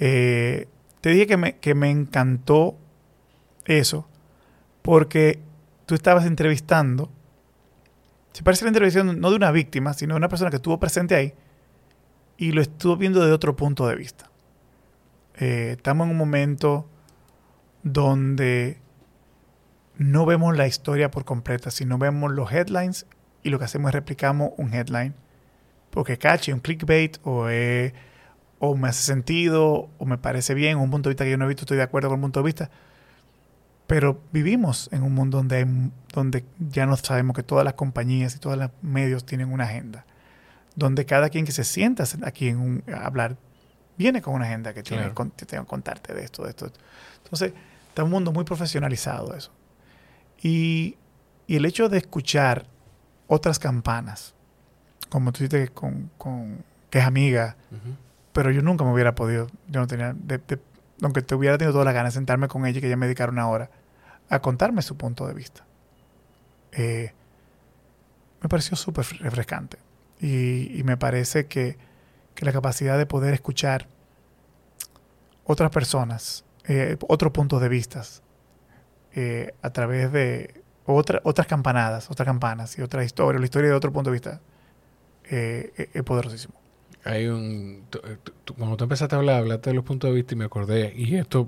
Eh, te dije que me, que me encantó eso, porque tú estabas entrevistando, se parece la entrevista no de una víctima, sino de una persona que estuvo presente ahí y lo estuvo viendo de otro punto de vista. Eh, estamos en un momento donde no vemos la historia por completa, sino vemos los headlines y lo que hacemos es replicamos un headline porque cache, un clickbait o, eh, o me hace sentido o me parece bien, un punto de vista que yo no he visto, estoy de acuerdo con el punto de vista. Pero vivimos en un mundo donde, hay- donde ya no sabemos que todas las compañías y todos los medios tienen una agenda. donde cada quien que se sienta aquí en un, a hablar viene con una agenda que tiene, Claro. con- que tenga que contarte de esto, de esto. Entonces, está un mundo muy profesionalizado eso. Y, y el hecho de escuchar otras campanas, como tú dices con, con- que es amiga. Pero yo nunca me hubiera podido, yo no tenía, de- aunque te hubiera tenido toda la ganas de sentarme con ella y que ella me dedicara una hora a contarme su punto de vista. Eh, me pareció súper refrescante. Y, me parece que, que la capacidad de poder escuchar otras personas, eh, otros puntos de vista, eh, a través de otra- otras campanadas, otras campanas y otras historias, la historia de otro punto de vista, es poderosísimo. Hay un. tú- cuando tú empezaste a hablar, hablaste de los puntos de vista y me acordé. Y esto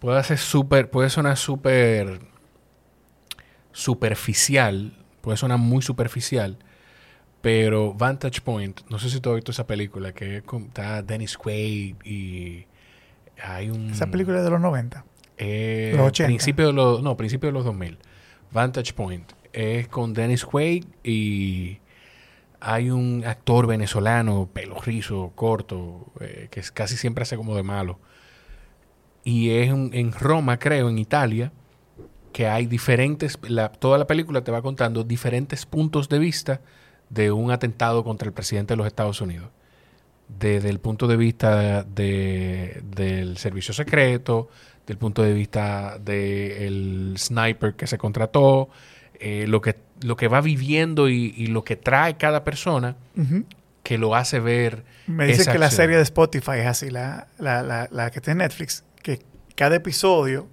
puede ser súper. Puede sonar súper. superficial. Puede sonar muy superficial. Pero Vantage Point, no sé si tú has visto esa película, que está Dennis Quaid y. Hay un. Esa película es de los 90. Eh, Los 80. Principio de los, no, principio de los 2000. Vantage Point. Es con Dennis Quaid y hay un actor venezolano, pelo rizo, corto, eh, que casi siempre hace como de malo. Y es un- en Roma, creo, en Italia, que hay diferentes, toda la película te va contando diferentes puntos de vista de un atentado contra el presidente de los Estados Unidos. Desde el punto de vista de- del servicio secreto, del punto de vista del sniper que se contrató, eh, lo, que, lo que va viviendo y, y lo que trae cada persona que lo hace ver. Me dice que la serie de Spotify es así, la, la, la, la que está en Netflix, que cada episodio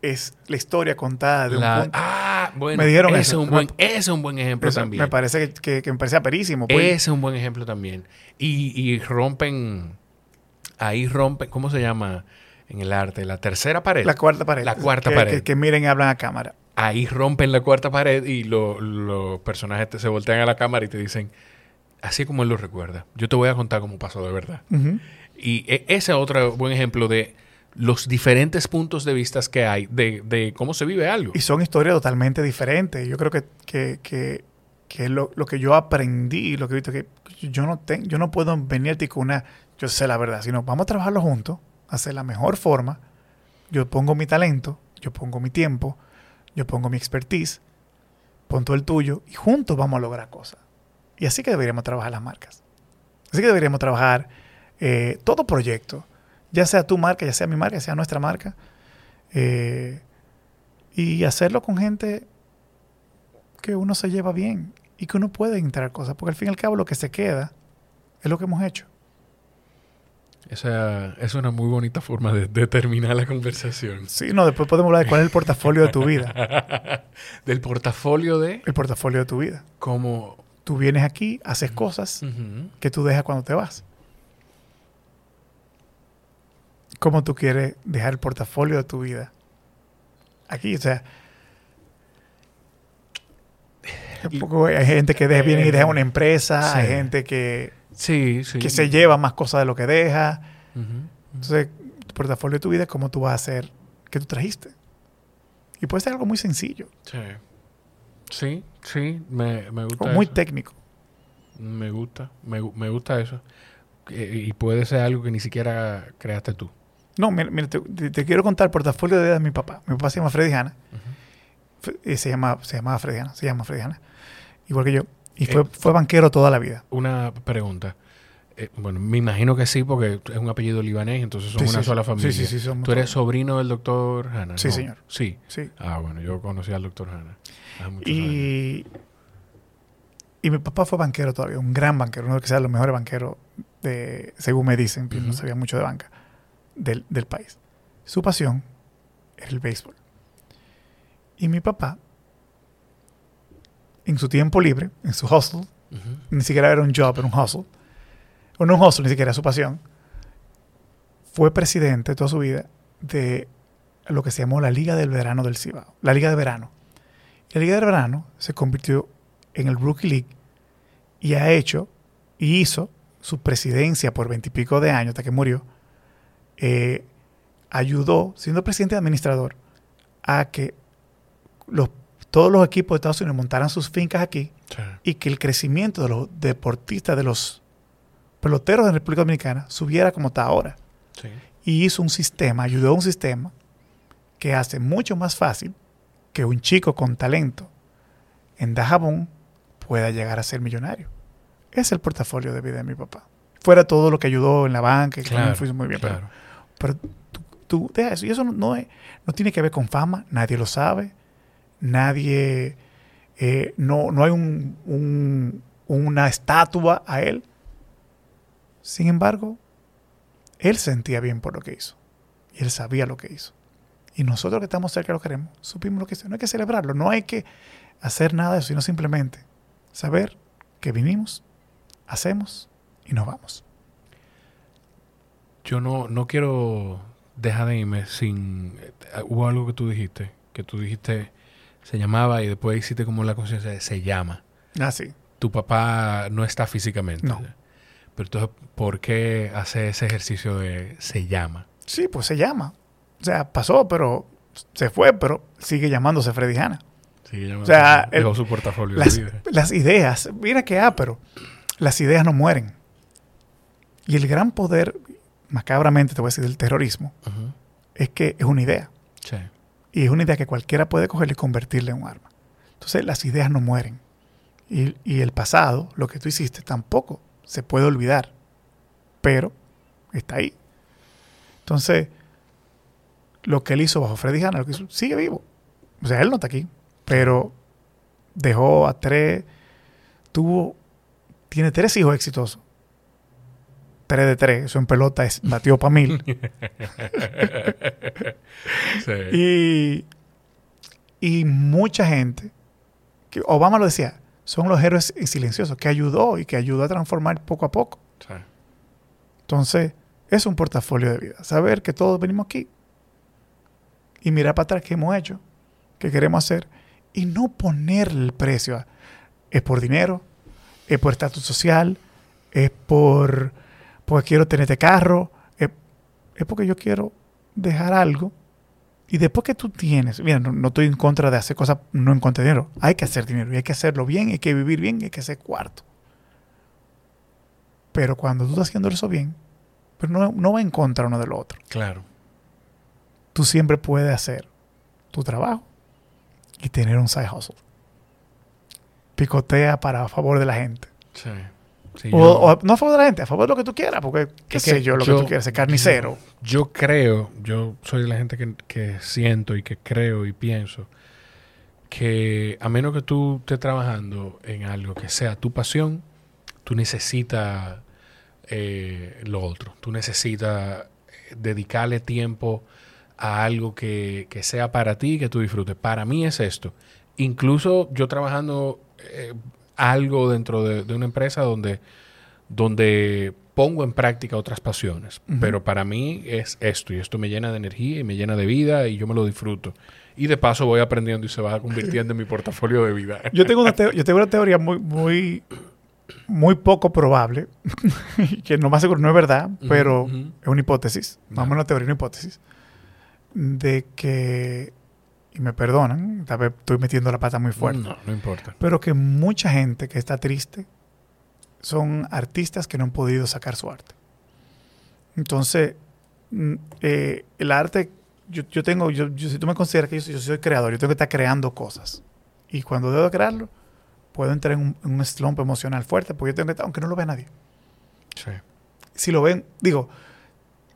es la historia contada de La- un punto. ah, bueno, Me dijeron ese, es un buen, ese es un buen ejemplo Eso también. me parece que, que, que me parece aperísimo. pues. Ese es un buen ejemplo también. Y, y rompen, ahí rompen, ¿cómo se llama en el arte? La tercera pared. la cuarta pared. La cuarta Que- pared. Que, que miren y hablan a cámara. Ahí rompen la cuarta pared y lo- los personajes te- se voltean a la cámara y te dicen, así como él lo recuerda, yo te voy a contar cómo pasó de verdad. Ujú. Y e- ese es otro buen ejemplo de los diferentes puntos de vista que hay de, de cómo se vive algo. Y son historias totalmente diferentes. Yo creo que, que, que, que lo, lo que yo aprendí, lo que he visto, que yo no, tengo yo no puedo venir a ti con una, yo sé la verdad, sino vamos a trabajarlo juntos, hacer la mejor forma. Yo pongo mi talento, yo pongo mi tiempo, yo pongo mi expertise, pon tú el tuyo y juntos vamos a lograr cosas. Y así que deberíamos trabajar las marcas. Así que deberíamos trabajar eh, todo proyecto, ya sea tu marca, ya sea mi marca, ya sea nuestra marca. eh, y hacerlo con gente que uno se lleva bien y que uno puede integrar cosas, porque al fin y al cabo lo que se queda es lo que hemos hecho. Esa es una muy bonita forma de, de terminar la conversación. Sí, no, después podemos hablar de cuál es el portafolio de tu vida. Del portafolio de El portafolio de tu vida. cómo... Tú vienes aquí, haces cosas que tú dejas cuando te vas. ¿Cómo tú quieres dejar el portafolio de tu vida? Aquí, o sea... un poco- hay gente que deja, viene y deja una empresa, Sí. hay gente que, Sí, sí. que se lleva más cosas de lo que deja. Entonces, tu portafolio de tu vida es cómo tú vas a hacer que tú trajiste. Y puede ser algo muy sencillo Sí. Sí, sí, me, me gusta o muy eso. técnico. Me gusta, me, me gusta eso. Eh, Y puede ser algo que ni siquiera creaste tú. No, mira, mira, te, quiero contar el portafolio de vida de mi papá. Mi papá se llama Freddy Hanna. Eh, se, llama, se llamaba Freddy Hanna. Se llama Freddy Hanna. Igual que yo. Y fue, Eh. fue banquero toda la vida. Una pregunta. Eh, bueno, me imagino que sí, porque es un apellido libanés, entonces son Sí, una sí, sola familia. Sí, sí, sí, ¿Tú eres sobrino del doctor Hanna? Sí, ¿no? señor. Sí. Sí. Ah, bueno, yo conocí al doctor Hanna. años. Y, y mi papá fue banquero todavía, un gran banquero, uno de que sea los mejores banqueros, de, según me dicen, no sabía mucho de banca, del, del país. Su pasión era el béisbol. Y mi papá, en su tiempo libre, en su hustle, Ujú. ni siquiera era un job, era un hustle, o no un hustle, ni siquiera era su pasión, fue presidente toda su vida de lo que se llamó la Liga del Verano del Cibao, la Liga de Verano. La Liga del Verano se convirtió en el Rookie League y ha hecho y hizo su presidencia por veintipico de años hasta que murió. eh, ayudó, siendo presidente administrador, a que los, todos los equipos de Estados Unidos montaran sus fincas aquí Sí. y que el crecimiento de los deportistas, de los peloteros de República Dominicana subiera como está ahora. Sí. Y hizo un sistema, ayudó a un sistema que hace mucho más fácil que un chico con talento en Dajabón pueda llegar a ser millonario. Es el portafolio de vida de mi papá. Fuera todo lo que ayudó en la banca, que también fue muy bien. pero- claro. pero tú, tú deja eso. Y eso no, no, es- no tiene que ver con fama. Nadie lo sabe. Nadie. eh, no, no hay un, un- una estatua a él. Sin embargo, él sentía bien por lo que hizo. Y él sabía lo que hizo. Y nosotros que estamos cerca lo queremos, supimos lo que hizo. No hay que celebrarlo. No hay que hacer nada de eso, sino simplemente saber que vinimos, hacemos y nos vamos. Yo no, no quiero dejar de irme sin... eh, Hubo algo que tú dijiste, que tú dijiste se llamaba y después hiciste como la conciencia de se llama. Ah, sí. Tu papá no está físicamente. No. Pero entonces, ¿por qué hace ese ejercicio de se llama? Sí, pues se llama. O sea, pasó, pero se fue, pero sigue llamándose Freddy Hanna. Sí, llama- O sea, dejó el- su portafolio Las, de vida. las ideas, mira que ah, pero las ideas no mueren. Y el gran poder, macabramente te voy a decir, del terrorismo, es que es una idea. Sí. Y es una idea que cualquiera puede cogerla y convertirla en un arma. Entonces las ideas no mueren. Y, y el pasado, lo que tú hiciste, tampoco se puede olvidar. Pero está ahí. Entonces, lo que él hizo bajo Freddy Hanna, lo que hizo, sigue vivo. O sea, él no está aquí. Pero dejó a tres, tuvo, tiene tres hijos exitosos. Tres de tres, eso en pelota es, batió para mil. Sí. Y, y mucha gente, que Obama lo decía, son los héroes silenciosos, que ayudó y que ayudó a transformar poco a poco. Sí. Entonces, es un portafolio de vida. Saber que todos venimos aquí y mirar para atrás qué hemos hecho, qué queremos hacer y no ponerle el precio. a- es por dinero, es por estatus social, es por porque quiero tener este carro, es, es porque yo quiero dejar algo. Y después que tú tienes, mira, no, no estoy en contra de hacer cosas, no en contra de dinero. Hay que hacer dinero y hay que hacerlo bien, hay que vivir bien, hay que hacer cuarto. Pero cuando tú estás haciendo eso bien, pero no, no va en contra uno del otro. Claro. Tú siempre puedes hacer tu trabajo y tener un side hustle. Picotea para a favor de la gente. Sí. Sí, O, yo- o no a favor de la gente, a favor de lo que tú quieras, porque qué sé yo, lo que tú quieras, ser carnicero. Yo, yo creo, yo soy de la gente que, que siento y que creo y pienso que a menos que tú estés trabajando en algo que sea tu pasión, tú necesitas eh, lo otro. Tú necesitas eh, dedicarle tiempo a algo que, que sea para ti y que tú disfrutes. Para mí es esto. Incluso yo trabajando eh, algo dentro de, de una empresa donde, donde pongo en práctica otras pasiones. Ujú. Pero para mí es esto. Y esto me llena de energía y me llena de vida y yo me lo disfruto. Y de paso voy aprendiendo y se va convirtiendo en mi portafolio de vida. Yo tengo una, yo tengo una teoría muy, muy, muy poco probable, que no más seguro no es verdad, pero ujú. es una hipótesis, vamos a una teoría, una hipótesis, de que, y me perdonan, tal vez estoy metiendo la pata muy fuerte, No, no importa. pero que mucha gente que está triste son artistas que no han podido sacar su arte. Entonces, mm, eh, el arte, yo, yo tengo, yo, yo- si tú me consideras que yo, soy- yo soy creador, yo tengo que estar creando cosas. Y cuando debo de crearlo, puedo entrar en un, en un slump emocional fuerte, porque yo tengo que estar, aunque no lo vea nadie. Sí. Si lo ven, digo,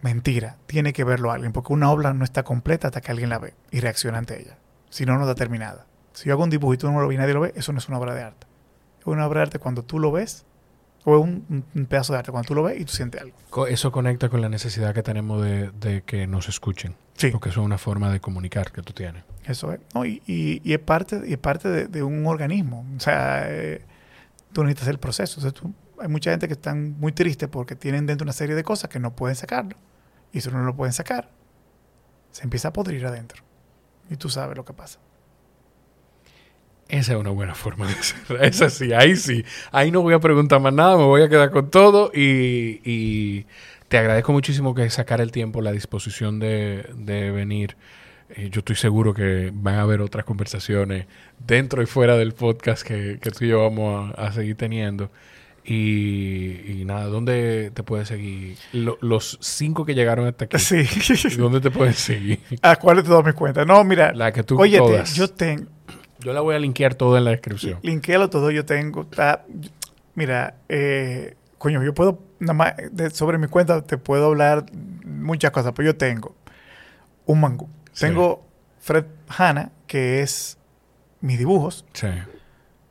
mentira, tiene que verlo alguien, porque una obra no está completa hasta que alguien la ve y reacciona ante ella. Si no, no está terminada. Si yo hago un dibujo y tú no lo ves y nadie lo ve, eso no es una obra de arte. Es una obra de arte cuando tú lo ves, o es un, pedazo de arte cuando tú lo ves y tú sientes algo. Eso conecta con la necesidad que tenemos de, de que nos escuchen. Sí. Porque eso es una forma de comunicar que tú tienes. Eso es. No, y, y- y es parte, y es parte de, de un organismo. O sea, eh, tú necesitas el proceso. O sea, tú- hay mucha gente que están muy tristes porque tienen dentro una serie de cosas que no pueden sacarlo. Y si no lo pueden sacar, se empieza a podrir adentro. Y tú sabes lo que pasa. Esa es una buena forma de hacerlo. Esa sí, ahí sí. Ahí no voy a preguntar más nada, me voy a quedar con todo y, y te agradezco muchísimo que sacar el tiempo, la disposición de, de venir eh, yo estoy seguro que van a haber otras conversaciones dentro y fuera del podcast que, que tú y yo vamos a seguir teniendo. Y, y nada, ¿dónde te puedes seguir? Lo- los cinco que llegaron hasta aquí. Sí. ¿Dónde te puedes seguir? ¿A cuál de todas mis cuentas? No, mira. La que tú Oye, te- yo tengo. Yo la voy a linkear todo en la descripción. Linkéalo todo, yo tengo. está- mira, eh, coño, yo puedo, nada más de- sobre mi cuenta te puedo hablar muchas cosas, pero yo tengo un mangú. Sí. Tengo Fred Hanna, que es mis dibujos, Sí.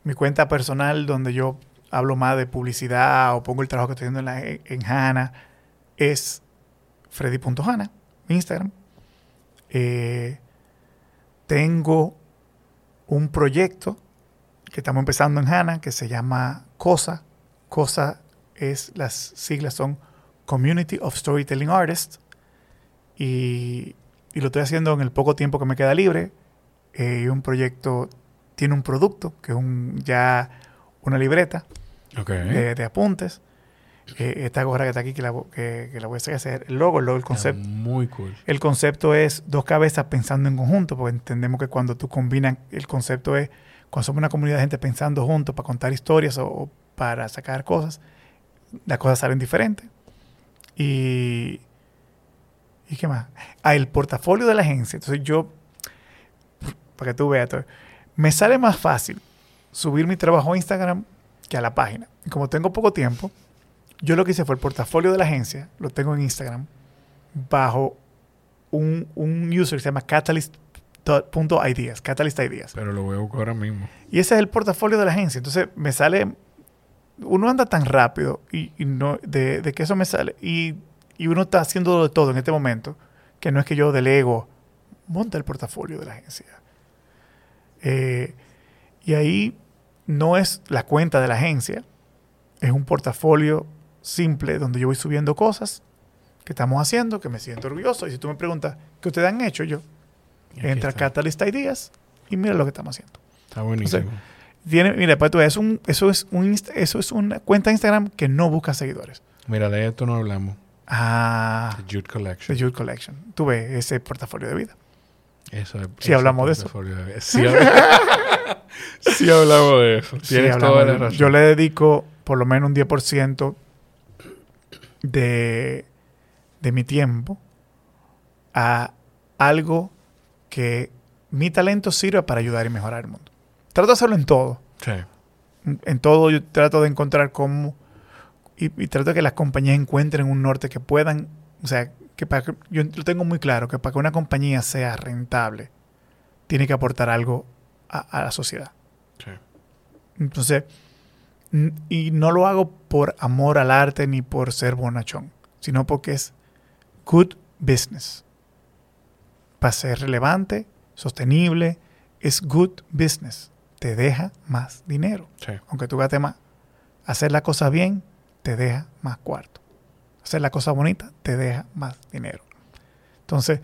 mi cuenta personal donde yo hablo más de publicidad o pongo el trabajo que estoy haciendo en, la- en Hanna, es freddy.hanna, mi Instagram. Eh, tengo un proyecto que estamos empezando en HANA que se llama COSA. COSA es, las siglas son Community of Storytelling Artists. Y, y lo estoy haciendo en el poco tiempo que me queda libre. Eh, un proyecto tiene un producto, que es un, ya una libreta De, de apuntes. Eh, esta gorra que está aquí, que la, que, que la voy a hacer, el logo, el logo, el concepto. Muy cool. El concepto es dos cabezas pensando en conjunto, porque entendemos que cuando tú combinas, el concepto es cuando somos una comunidad de gente pensando juntos para contar historias o, o para sacar cosas, las cosas salen diferentes. Y, ¿y qué más? Ah, el portafolio de la agencia. Entonces yo, para que tú veas, me sale más fácil subir mi trabajo a Instagram que a la página. Y como tengo poco tiempo, yo lo que hice fue el portafolio de la agencia, lo tengo en Instagram, bajo un, un user que se llama catalyst.ideas, Catalyst Ideas. Pero lo voy a buscar ahora mismo. Y ese es el portafolio de la agencia. Entonces me sale, uno anda tan rápido y, y no, de, de que eso me sale, y, y uno está haciendo de todo en este momento, que no es que yo delego, monta el portafolio de la agencia. Eh, y ahí no es la cuenta de la agencia, es un portafolio simple donde yo voy subiendo cosas que estamos haciendo, que me siento orgulloso. Y si tú me preguntas, ¿qué ustedes han hecho? Yo, entra a. Catalyst Ideas y mira lo que estamos haciendo. Está buenísimo. Tiene, mira, veas, es un, eso, es un, eso es una cuenta de Instagram que no busca seguidores. Mira, de esto no hablamos. Ah, The Jude The Collection. Youth Collection. Tú ves ese portafolio de vida. Eso es- Sí ese hablamos de eso. sí hablamos de eso. Tienes hablamos toda la razón. Yo le dedico por lo menos un 10% de, de mi tiempo a algo que mi talento sirva para ayudar y mejorar el mundo. Trato de hacerlo en todo. Sí. en todo yo trato de encontrar cómo y, y trato de que las compañías encuentren un norte que puedan, o sea, que para yo lo tengo muy claro, que para que una compañía sea rentable, tiene que aportar algo a, a la sociedad. Sí. Entonces, y no lo hago por amor al arte ni por ser bonachón, sino porque es good business. Para ser relevante, sostenible, es good business. Te deja más dinero Sí. aunque tú gastes más. Hacer la cosa bien te deja más cuarto. Hacer la cosa bonita te deja más dinero. Entonces,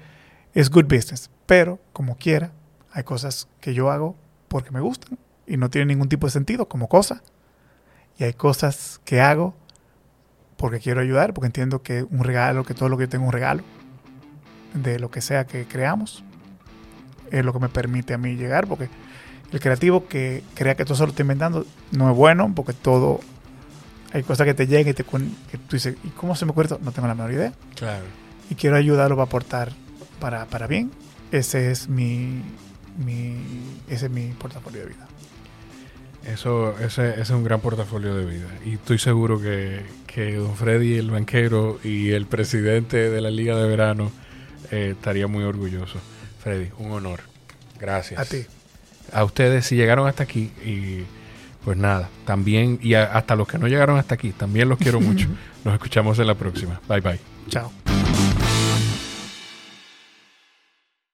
es good business. Pero, como quiera, hay cosas que yo hago porque me gustan y no tienen ningún tipo de sentido como cosa. Y hay cosas que hago porque quiero ayudar, porque entiendo que un regalo, que todo lo que yo tengo es un regalo de lo que sea que creamos, es lo que me permite a mí llegar, porque el creativo que crea que todo se lo está inventando no es bueno, porque todo, hay cosas que te llegan y te, que tú dices, ¿y cómo se me ocurre esto? No tengo la menor idea. Claro. Y quiero ayudarlo para aportar para, para bien. Ese es mi, mi, ese es mi portafolio de vida. Eso, ese, ese es un gran portafolio de vida. Y estoy seguro que, que don Freddy, el banquero y el presidente de la Liga de Verano, eh, estaría muy orgulloso. Freddy, un honor. Gracias. A ti. A ustedes si llegaron hasta aquí y pues nada, también, y a- hasta los que no llegaron hasta aquí, también los quiero mucho. Nos escuchamos en la próxima. Bye bye. Chao.